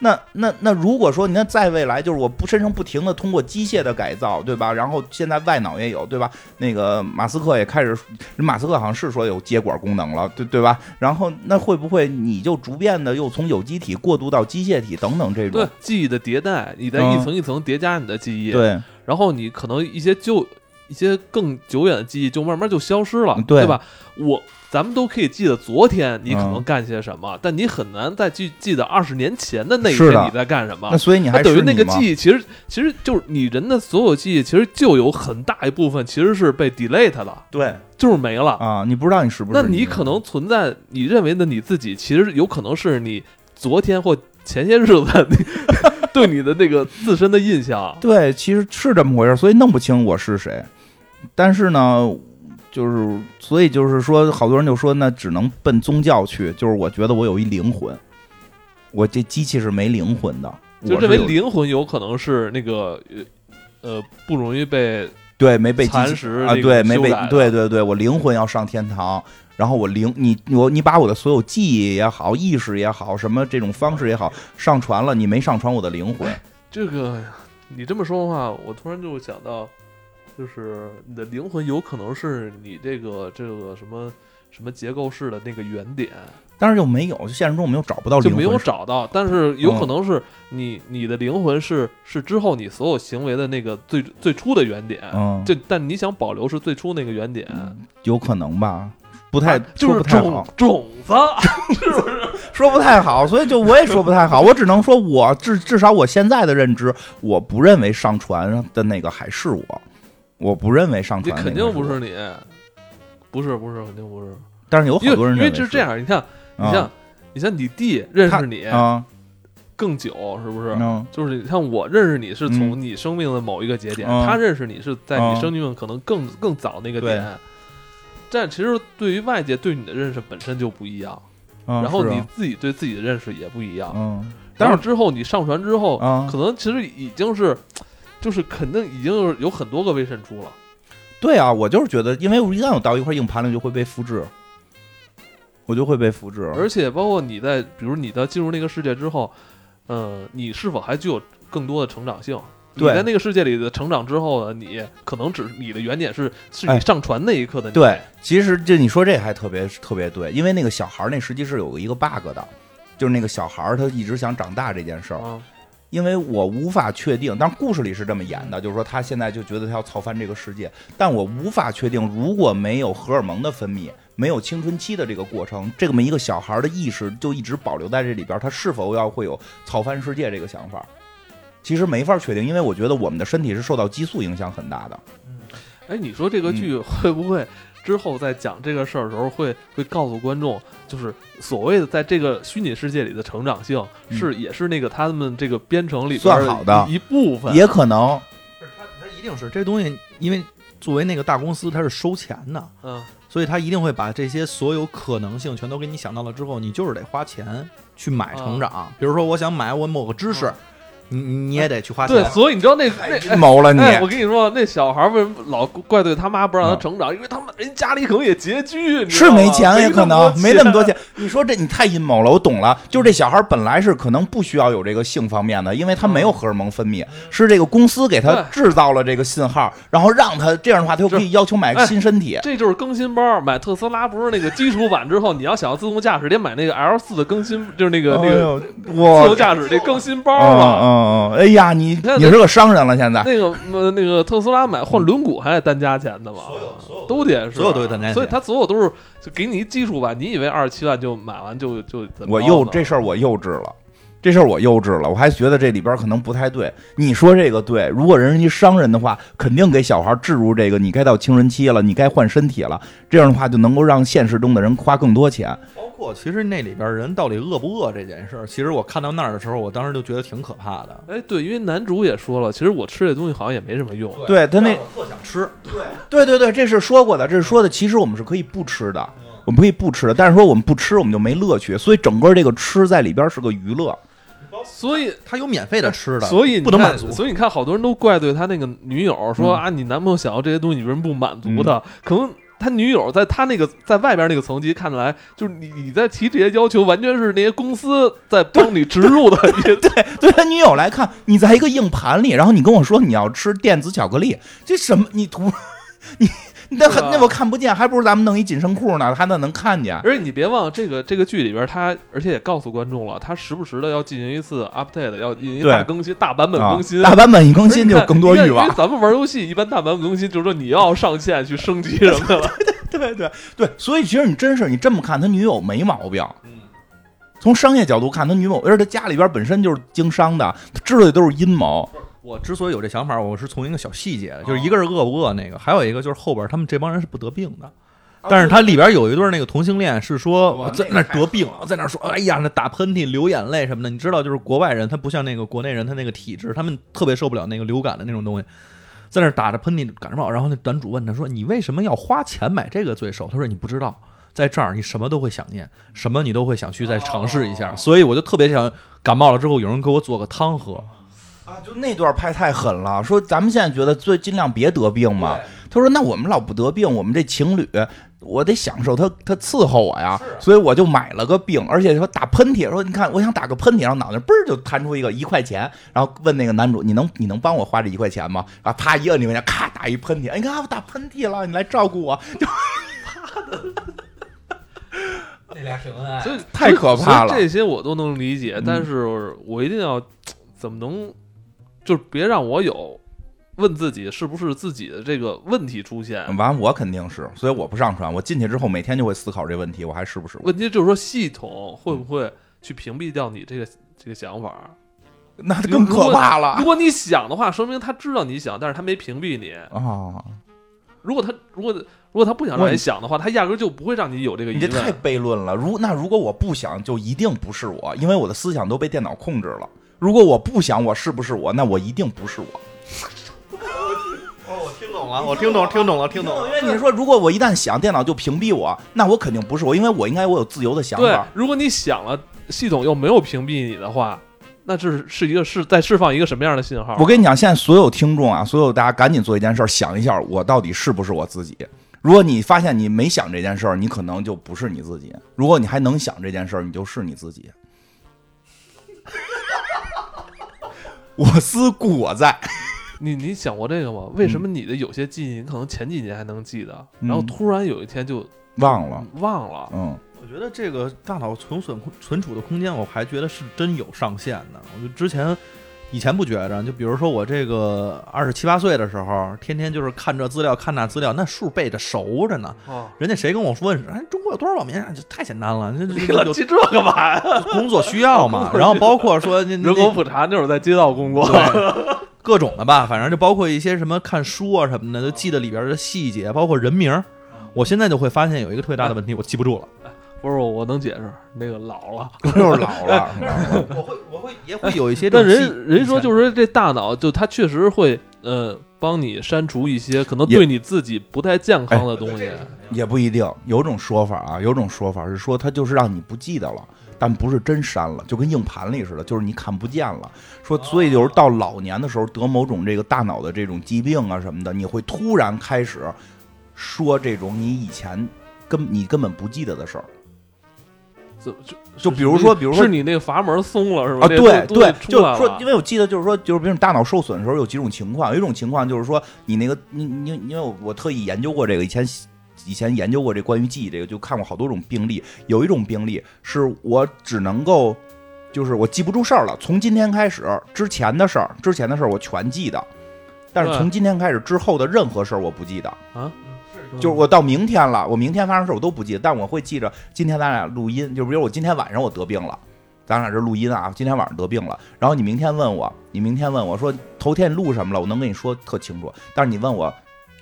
那那那如果说你看在未来，就是我不身上不停的通过机械的改造，对吧？然后现在外脑也有，对吧？那个马斯克也开始，马斯克好像是说有接管功能了，对对吧？然后那会不会你就逐渐的又从有机体过渡到机械体等等这种对种？记忆的迭代，你在嗯一层一层叠加你的记忆，，对然后你可能一些旧、一些更久远的记忆就慢慢就消失了，对吧？我咱们都可以记得昨天你可能嗯干些什么，但你很难再记记得二十年前的那一天你在干什么那。所以你还那等于那个记忆其实其实就是你人的所有记忆，其实就有很大一部分其实是被 delete 的，对就是没了。啊，你不知道你是不是？那你可能存在你认为的你自己，其实有可能是你昨天或前些日子你 对你的那个自身的印象。对，其实是这么回事，所以弄不清我是谁。但是呢，就是所以就是说，好多人就说那只能奔宗教去。就是我觉得我有一灵魂，我这机器是没灵魂的，就认为灵魂有可能是那个呃呃不容易被对没被蚕食啊，对没被对对对，我灵魂要上天堂。然后我灵你我你把我的所有记忆也好，意识也好，什么这种方式也好，上传了，你没上传我的灵魂。这个。你这么说的话，我突然就想到，就是你的灵魂有可能是你这个这个什么什么结构式的那个原点，但是又没有，就现实中我们又找不到灵魂，就没有找到。但是有可嗯能是你你的灵魂是是之后你所有行为的那个最最初的原点，嗯，就但你想保留是最初那个原点，有可能吧，不太、啊就是 说不太好。种，种子，说不太好，所以就我也说不太好，我只能说我至至少我现在的认知，我不认为上传的那个还是我，我不认为上你肯传的那个我定不是，你，不是不是肯定不是，但是有因为因好多人认为为是这样，你像你啊像你像你弟认识你啊，更久，是不是？嗯。就是你像我认识你是从你生命的某一个节点，嗯。他认识你是在你嗯。生命可能更更早那个点。但其实对于外界对你的认识本身就不一样，嗯，然后你自己对自己的认识也不一样。嗯，但是之后你上传之后，啊可能其实已经是，就是肯定已经有很多个微渗出了。对啊，我就是觉得，因为我一旦我到一块硬盘里，就会被复制，我就会被复制，而且包括你在，比如你在进入那个世界之后，呃，你是否还具有更多的成长性？你在那个世界里的成长之后呢，你可能只你的原点是是哎你上传那一刻的你。对，其实这你说这还特别特别对，因为那个小孩儿那实际是有一个 bug 的，就是那个小孩儿他一直想长大这件事儿，啊，因为我无法确定，但故事里是这么演的，就是说他现在就觉得他要操翻这个世界，但我无法确定，如果没有荷尔蒙的分泌，没有青春期的这个过程，这么一个小孩的意识就一直保留在这里边，他是否要会有操翻世界这个想法？其实没法确定，因为我觉得我们的身体是受到激素影响很大的。哎，你说这个剧会不会之后在讲这个事儿的时候会会告诉观众，就是所谓的在这个虚拟世界里的成长性，嗯是也是那个他们这个编程里边算好的一一部分。也可能，他他一定是这东西，因为作为那个大公司，他是收钱的，嗯，所以他一定会把这些所有可能性全都给你想到了之后，你就是得花钱去买成长。比如说，我想买我某个知识，嗯你你也得去花钱。对，所以你知道那那阴谋了你。哎，我跟你说，那小孩为什么老怪罪他妈不让他嗯成长？因为他们人家里可能也拮据，是没钱也可能没那么多钱。你说这你太阴谋了，我懂了。就是这小孩本来是可能不需要有这个性方面的，因为他没有荷尔蒙分泌，是这个公司给他制造了这个信号，然后让他这样的话，他就可以要求买个新身体。这就是更新包，买特斯拉不是那个基础版之后，你要想要自动驾驶，得买那个 L 四的更新，就是那个那个自动驾驶这更新包嗯嘛。哦，哎呀，你看你是个商人了，现在。那个呃那个特斯拉买换轮毂还得单加钱的嘛，都得是，所有都得单加钱所以它所有都是就给你一基础吧，你以为二十七万就买完就就怎么我幼这事儿我幼稚了，这事儿我幼稚了，我还觉得这里边可能不太对。你说这个对，如果人是一商人的话，肯定给小孩置入这个，你该到青春期了，你该换身体了，这样的话就能够让现实中的人花更多钱。包括其实那里边人到底饿不饿这件事儿，其实我看到那儿的时候，我当时就觉得挺可怕的。哎，对，因为男主也说了，其实我吃这东西好像也没什么用。对他那，特想吃，对对对，这是说过的，这是说的，其实我们是可以不吃的。我们可以不吃的，但是说我们不吃，我们就没乐趣，所以整个这个吃在里边是个娱乐。所以，他有免费的吃的，所以你不能满足。所以你看，好多人都怪罪他那个女友，说、嗯啊，你男朋友想要这些东西，你为什么不满足他？可能他女友在他那个在外边那个层级看来，就是你你在提这些要求，完全是那些公司在帮你植入的 一些。对他女友来看，你在一个硬盘里，然后你跟我说你要吃电子巧克力，这什么？你图 你 那对啊那我看不见，还不如咱们弄一紧身裤呢，他那能看见。而且你别忘了，这个这个剧里边，他而且也告诉观众了，他时不时的要进行一次 update，要进行一更新、大版本啊更新。大版本一更新就更多欲望因为。咱们玩游戏一般大版本更新，就是说你要上线去升级什么的 了。对对对，所以其实你真是你这么看，他女友没毛病。嗯从商业角度看，他女友，而且他家里边本身就是经商的，他知道的都是阴谋。我之所以有这想法，我是从一个小细节的，就是一个是饿不饿那个，还有一个就是后边他们这帮人是不得病的。但是它里边有一对那个同性恋是说哇在那儿得病，在那儿说哎呀那打喷嚏流眼泪什么的，你知道就是国外人他不像那个国内人他那个体质，他们特别受不了那个流感的那种东西，在那儿打着喷嚏感冒，然后那男主问他说你为什么要花钱买这个罪受？他说你不知道。在这儿，你什么都会想念，什么你都会想去再尝试一下，所以我就特别想感冒了之后有人给我做个汤喝。啊，就那段拍太狠了，说咱们现在觉得最尽量别得病嘛。他说那我们老不得病，我们这情侣我得享受他他伺候我呀，所以我就买了个病，而且说打喷嚏，说你看我想打个喷嚏，然后脑袋嘣儿就弹出一个一块钱，然后问那个男主你能你能帮我花这一块钱吗？然后啪一摁那块钱，咔打一喷嚏，哎你看我打喷嚏了，你来照顾我，就那俩什么爱 所以太可怕了。这些我都能理解，嗯但是我一定要怎么能，就是别让我有问自己是不是自己的这个问题出现。完我肯定是，所以我不上传，我进去之后每天就会思考这问题，我还是不是？问题就是说，系统会不会去屏蔽掉你这个这个想法？那更可怕了如果你想的话，说明他知道你想，但是他没屏蔽你。啊！如果他如果如果他不想让你想的话，他压根儿就不会让你有这个疑你这太。悖论了。如那如果我不想，就一定不是我，因为我的思想都被电脑控制了。如果我不想，我是不是我？那我一定不是我。哦，我听懂了，我听懂，听懂了，听懂了。因为你说，如果我一旦想，电脑就屏蔽我，那我肯定不是我，因为我应该我有自由的想对法。，如果你想了，系统又没有屏蔽你的话，那这是是一个是在释放一个什么样的信号？我跟你讲，现在所有听众啊，所有大家赶紧做一件事儿，想一下我到底是不是我自己。如果你发现你没想这件事儿，你可能就不是你自己；如果你还能想这件事儿，你就是你自己。我思故我在，你你想过这个吗？为什么你的有些记忆，你可能前几年还能记得，嗯然后突然有一天就忘了，忘了？嗯，我觉得这个大脑存损存储的空间，我还觉得是真有上限的。我就之前以前不觉着，就比如说我这个二十七八岁的时候，天天就是看这资料看那资料，那数背着熟着呢。哦，人家谁跟我说，哎，中国有多少网民啊？这太简单了，这这你老记这干嘛呀？工作需要嘛。然后包括说人口普查那会儿在街道工作，对，各种的吧，反正就包括一些什么看书啊什么的，都记得里边的细节，包括人名。我现在就会发现有一个特别大的问题，我记不住了。不是我我能解释，那个老了。就是老了。我会，我会也会有一些这但人人说就是这大脑，就它确实会呃帮你删除一些可能对你自己不太健康的东西。也不一定，有种说法啊，有种说法是说它就是让你不记得了，但不是真删了，就跟硬盘里似的，就是你看不见了。说所以就是到老年的时候得某种这个大脑的这种疾病啊什么的，你会突然开始说这种你以前根你根本不记得的事儿。就就就比如说比如说是你那个阀门松了是吧？啊，对对，就是说，因为我记得就是说，就是比如你大脑受损的时候有几种情况，有一种情况就是说你那个你你因为我我特意研究过这个，以前以前研究过这关于记忆这个，就看过好多种病例，有一种病例是我只能够就是我记不住事儿了。从今天开始，之前的事儿，之前的事儿我全记得，但是从今天开始之后的任何事儿我不记得。啊，就是我到明天了，我明天发生事儿我都不记得，但我会记着今天咱俩录音，就比如我今天晚上我得病了，咱俩这录音啊，今天晚上得病了，然后你明天问我，你明天问我说头天你录什么了，我能跟你说特清楚，但是你问我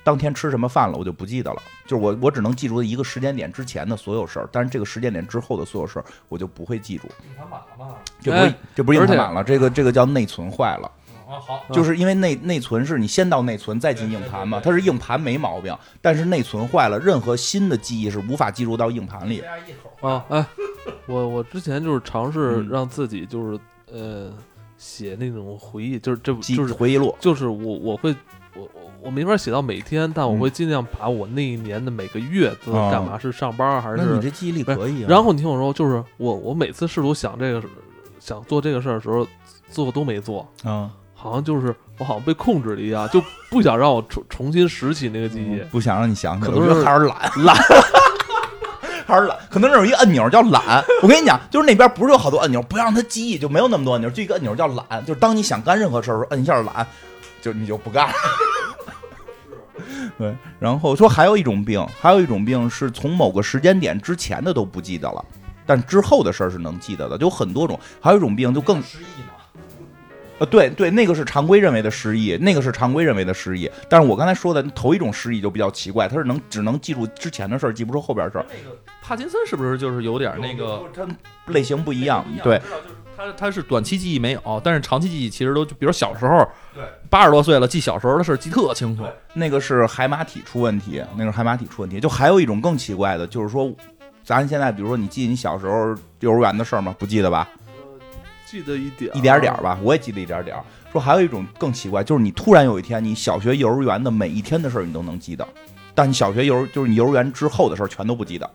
当天吃什么饭了，我就不记得了，就是我我只能记住一个时间点之前的所有事儿，但是这个时间点之后的所有事儿我就不会记住，硬盘满了嘛？这不这不是硬盘满了，这个这个叫内存坏了。啊，好，就是因为内内存是你先到内存再进硬盘嘛，它是硬盘没毛病，但是内存坏了，任何新的记忆是无法记录到硬盘里。加一口。啊，哎，我我之前就是尝试嗯。让自己就是呃写那种回忆，就是这记就是回忆录，就是我我会我我我没法写到每天，但我嗯。会尽量把我那一年的每个月都哦干嘛，是上班还那你？这记忆力可以啊。然后你听我说，就是我我每次试图想这个想做这个事儿的时候，最后都没做，啊，好像就是我好像被控制了一样，就不想让我重重新拾起那个记忆。不想让你想起来，可能是我觉得还是懒懒。还是懒，可能那有一个按钮叫懒。我跟你讲，就是那边不是有好多按钮，不让他记忆，就没有那么多按钮，就一个按钮叫懒。就是当你想干任何事儿的时候，摁一下懒，就你就不干了。对，然后说还有一种病，还有一种病是从某个时间点之前的都不记得了，但之后的事儿是能记得的，就有很多种。还有一种病就更失忆嘛？呃，对对，那个是常规认为的失忆，那个是常规认为的失忆。但是我刚才说的头一种失忆就比较奇怪，它是能只能记住之前的事儿，记不住后边的事儿。那个帕金森是不是就是有点那个？他类型不一样，对，知道就是他他是短期记忆没有，但是长期记忆其实都，就比如小时候，对，八十多岁了记小时候的事儿记特清楚。那个是海马体出问题，那个是海马体出问题。就还有一种更奇怪的，就是说，咱现在比如说你记你小时候幼儿园的事儿吗？不记得吧？记得一点一点点儿吧，我也记得一点点儿。说还有一种更奇怪，就是你突然有一天，你小学、幼儿园的每一天的事儿你都能记得，但你小学、幼儿就是你幼儿园之后的事儿全都不记得。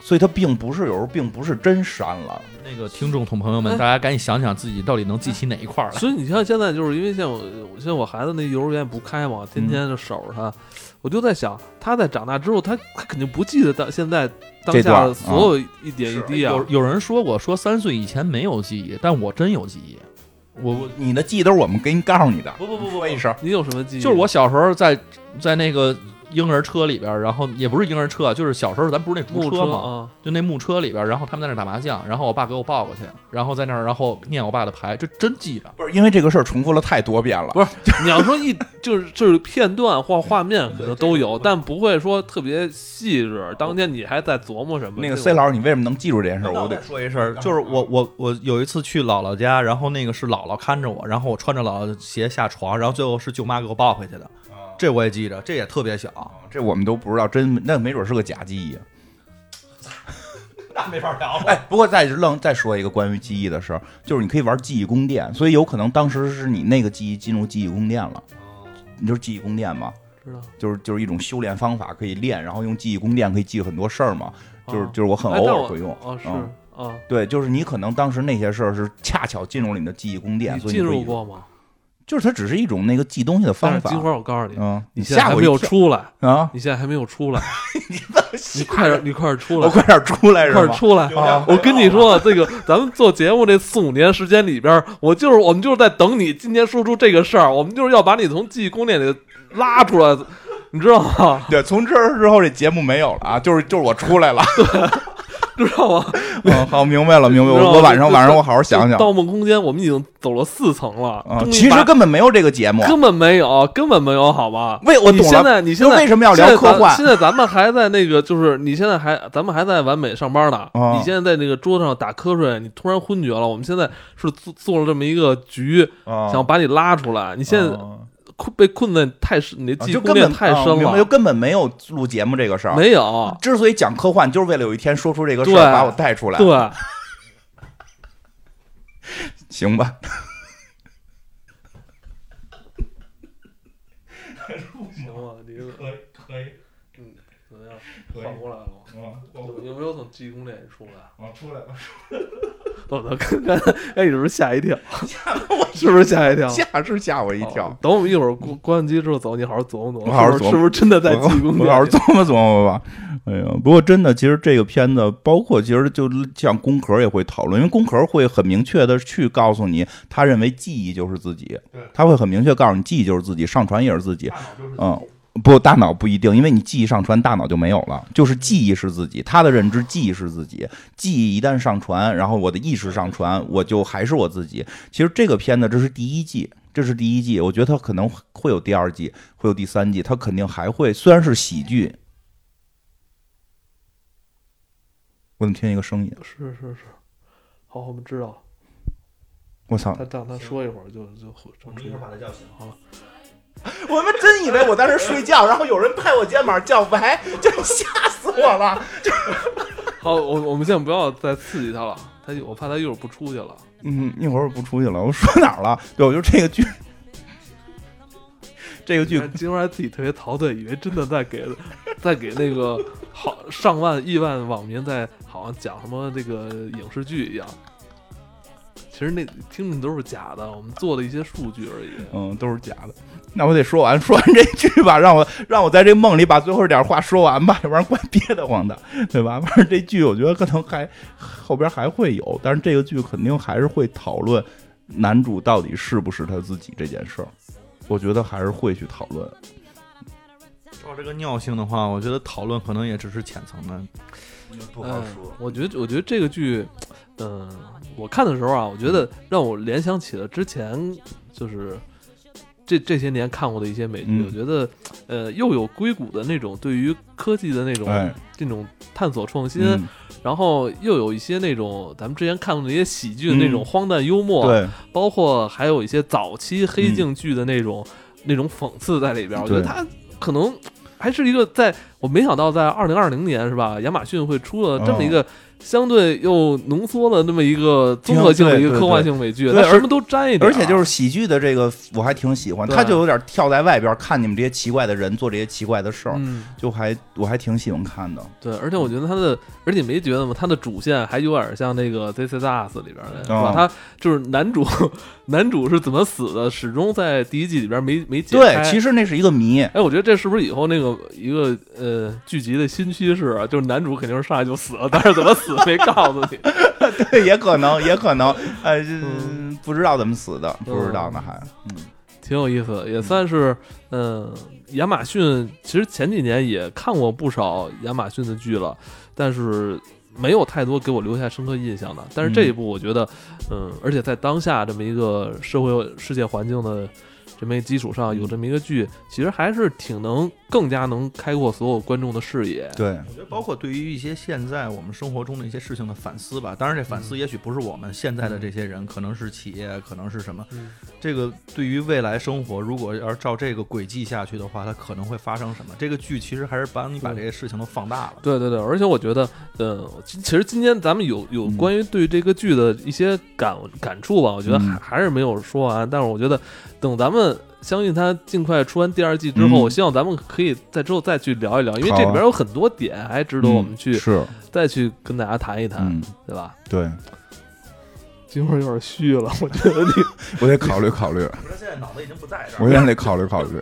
所以它并不是有时候并不是真删了，那个听众同朋友们，哎大家赶紧想想自己到底能记起哪一块儿来。所以你像现在就是因为像我，像我孩子那幼儿园不开嘛，天天就守着他，我就在想，他在长大之后，他他肯定不记得当现在当下的所有一点一滴啊。有有人说过，说三岁以前没有记忆，但我真有记忆。我我你的记忆都是我们给你告诉你的。不不不不说一声，你有什么记忆？就是我小时候在在那个婴儿车里边儿，然后也不是婴儿车，就是小时候咱不是那木竹车吗？啊，就那木车里边儿，然后他们在那儿打麻将，然后我爸给我抱过去，然后在那儿，然后念我爸的牌，这真记着。不是因为这个事儿重复了太多遍了。不是你要说一就是就是片段或画面可能都有，但不会说特别细致。当天你还在琢磨什么？那个 C 老师，你为什么能记住这件事儿？我得说一声，就是我我我有一次去姥姥家，然后那个是姥姥看着我，然后我穿着姥姥的鞋下床，然后最后是舅妈给我抱回去的，这我也记着，这也特别小。这我们都不知道，真那没准是个假记忆。那没法聊了。哎，不过再愣再说一个关于记忆的事儿，就是你可以玩记忆宫殿，所以有可能当时是你那个记忆进入记忆宫殿了。你就是记忆宫殿吗？知道就是就是一种修炼方法，可以练，然后用记忆宫殿可以记很多事儿嘛。就是啊就是我很偶尔会用。哦，是嗯啊，对，就是你可能当时那些事儿是恰巧进入了你的记忆宫殿，所以进入过吗？就是它只是一种那个记东西的方法金。花，我告诉你，嗯，你现在还没有出来，啊！你现在还没有出来，你快点，你快点出来，我快点出来？快点出来！啊我跟你说，这个咱们做节目这四五年时间里边，我就是我们就是在等你今天说出这个事儿，我们就是要把你从记忆宫殿里拉出来，你知道吗？对，从这儿之后这节目没有了啊，就是就是我出来了。知道吗？嗯，好，明白了，明白了。我我晚上晚上我好好想想盗梦空间》我们已经走了四层了，啊。其实根本没有这个节目，根本没有，根本没有，好吧？为我你现懂了。在你现在那为什么要聊科幻咱现在咱们还在那个，就是你现在还咱们还在完美上班呢。啊你现在在那个桌子上打瞌睡，你突然昏厥了。我们现在是做做了这么一个局，啊想把你拉出来。你现在啊困被困在太深，你的啊记忆宫殿就根本太深了啊就。根本没有录节目这个事儿。没有，之所以讲科幻，就是为了有一天说出这个事儿，把我带出来。对，行吧。行吧，你可以可以，嗯，怎么样？缓过来了吗？有有没有从记忆宫殿里出来？我出来了，我操！刚刚哎，你是不是吓 一跳？是不是吓一跳？吓是吓我一跳哦。等我们一会儿关关机之后走，你好好琢磨琢磨，我好好琢磨是不是真的在记忆宫殿里？我好好琢磨琢磨吧。哎呀，不过真的，其实这个片子，包括其实就像宫壳也会讨论，因为宫壳会很明确的去告诉你，他认为记忆就是自己，他会很明确告诉你，记忆就是自己，上传也是自己，嗯。不，大脑不一定，因为你记忆上传，大脑就没有了。就是记忆是自己，他的认知记忆是自己，记忆一旦上传，然后我的意识上传，我就还是我自己。其实这个片子这是第一季，这是第一季，我觉得它可能会有第二季，会有第三季，它肯定还会。虽然是喜剧，我怎么听一个声音？是是是，好，我们知道。我操！他让他说一会儿就就我们一会儿把他叫醒。好了。我们真以为我在那睡觉，然后有人拍我肩膀叫喂，就吓死我了。就 好，我我们现在不要再刺激他了，他我怕他一会儿不出去了。嗯，一会儿不出去了。我说哪儿了？对，我就这个剧，这个剧，金花自己特别陶醉，以为真的在给在给那个好上万亿万网民在好像讲什么这个影视剧一样。其实那听听都是假的，我们做的一些数据而已。嗯，都是假的。那我得说完，说完这句吧，让我让我在这梦里把最后这点话说完吧，要不然怪憋得慌的，对吧？反正这剧我觉得可能还后边还会有，但是这个剧肯定还是会讨论男主到底是不是他自己这件事儿。我觉得还是会去讨论。照这个尿性的话，我觉得讨论可能也只是浅层的，不好说。我觉得，我觉得这个剧，嗯，我看的时候啊，我觉得让我联想起了之前就是。这这些年看过的一些美剧，我觉得，呃，又有硅谷的那种对于科技的那种这种探索创新，然后又有一些那种咱们之前看过的一些喜剧的那种荒诞幽默，对，包括还有一些早期黑镜剧的那种那种讽刺在里边。我觉得它可能还是一个，在我没想到在二零二零年是吧？亚马逊会出了这么一个。相对又浓缩了那么一个综合性的一个科幻性美剧，对，什么都沾一点，而且就是喜剧的这个我还挺喜欢，他就有点跳在外边看你们这些奇怪的人做这些奇怪的事儿，就还我还挺喜欢看的。对，而且我觉得他的，而且你没觉得吗？他的主线还有点像那个《This Is Us》里边的，是吧？他就是男主，男主是怎么死的，始终在第一季里边没没解开。对，其实那是一个谜。哎，我觉得这是不是以后那个一个呃剧集的新趋势啊？就是男主肯定是上来就死了，但是怎么死？没告诉你，对，也可能，也可能，呃，不知道怎么死的，不知道呢，还，嗯，挺有意思，也算是，嗯，亚马逊其实前几年也看过不少亚马逊的剧了，但是没有太多给我留下深刻印象的。但是这一部，我觉得，嗯，而且在当下这么一个社会世界环境的。这么一基础上有这么一个剧，其实还是挺能更加能开阔所有观众的视野。对，我觉得包括对于一些现在我们生活中的一些事情的反思吧。当然，这反思也许不是我们现在的这些人，可能是企业，可能是什么。这个对于未来生活，如果要是照这个轨迹下去的话，它可能会发生什么？这个剧其实还是帮你把这些事情都放大了。对对对，而且我觉得，呃，其实今天咱们有有关于对这个剧的一些感感触吧，我觉得还还是没有说完。但是我觉得。等咱们相信他尽快出完第二季之后，我希望咱们可以在之后再去聊一聊，因为这里边有很多点还值得我们去是再去跟大家谈一谈，对吧？对，金花有点虚了，我觉得你，我得考虑考虑。我现在脑子已经不在这儿，我现在得考虑考虑。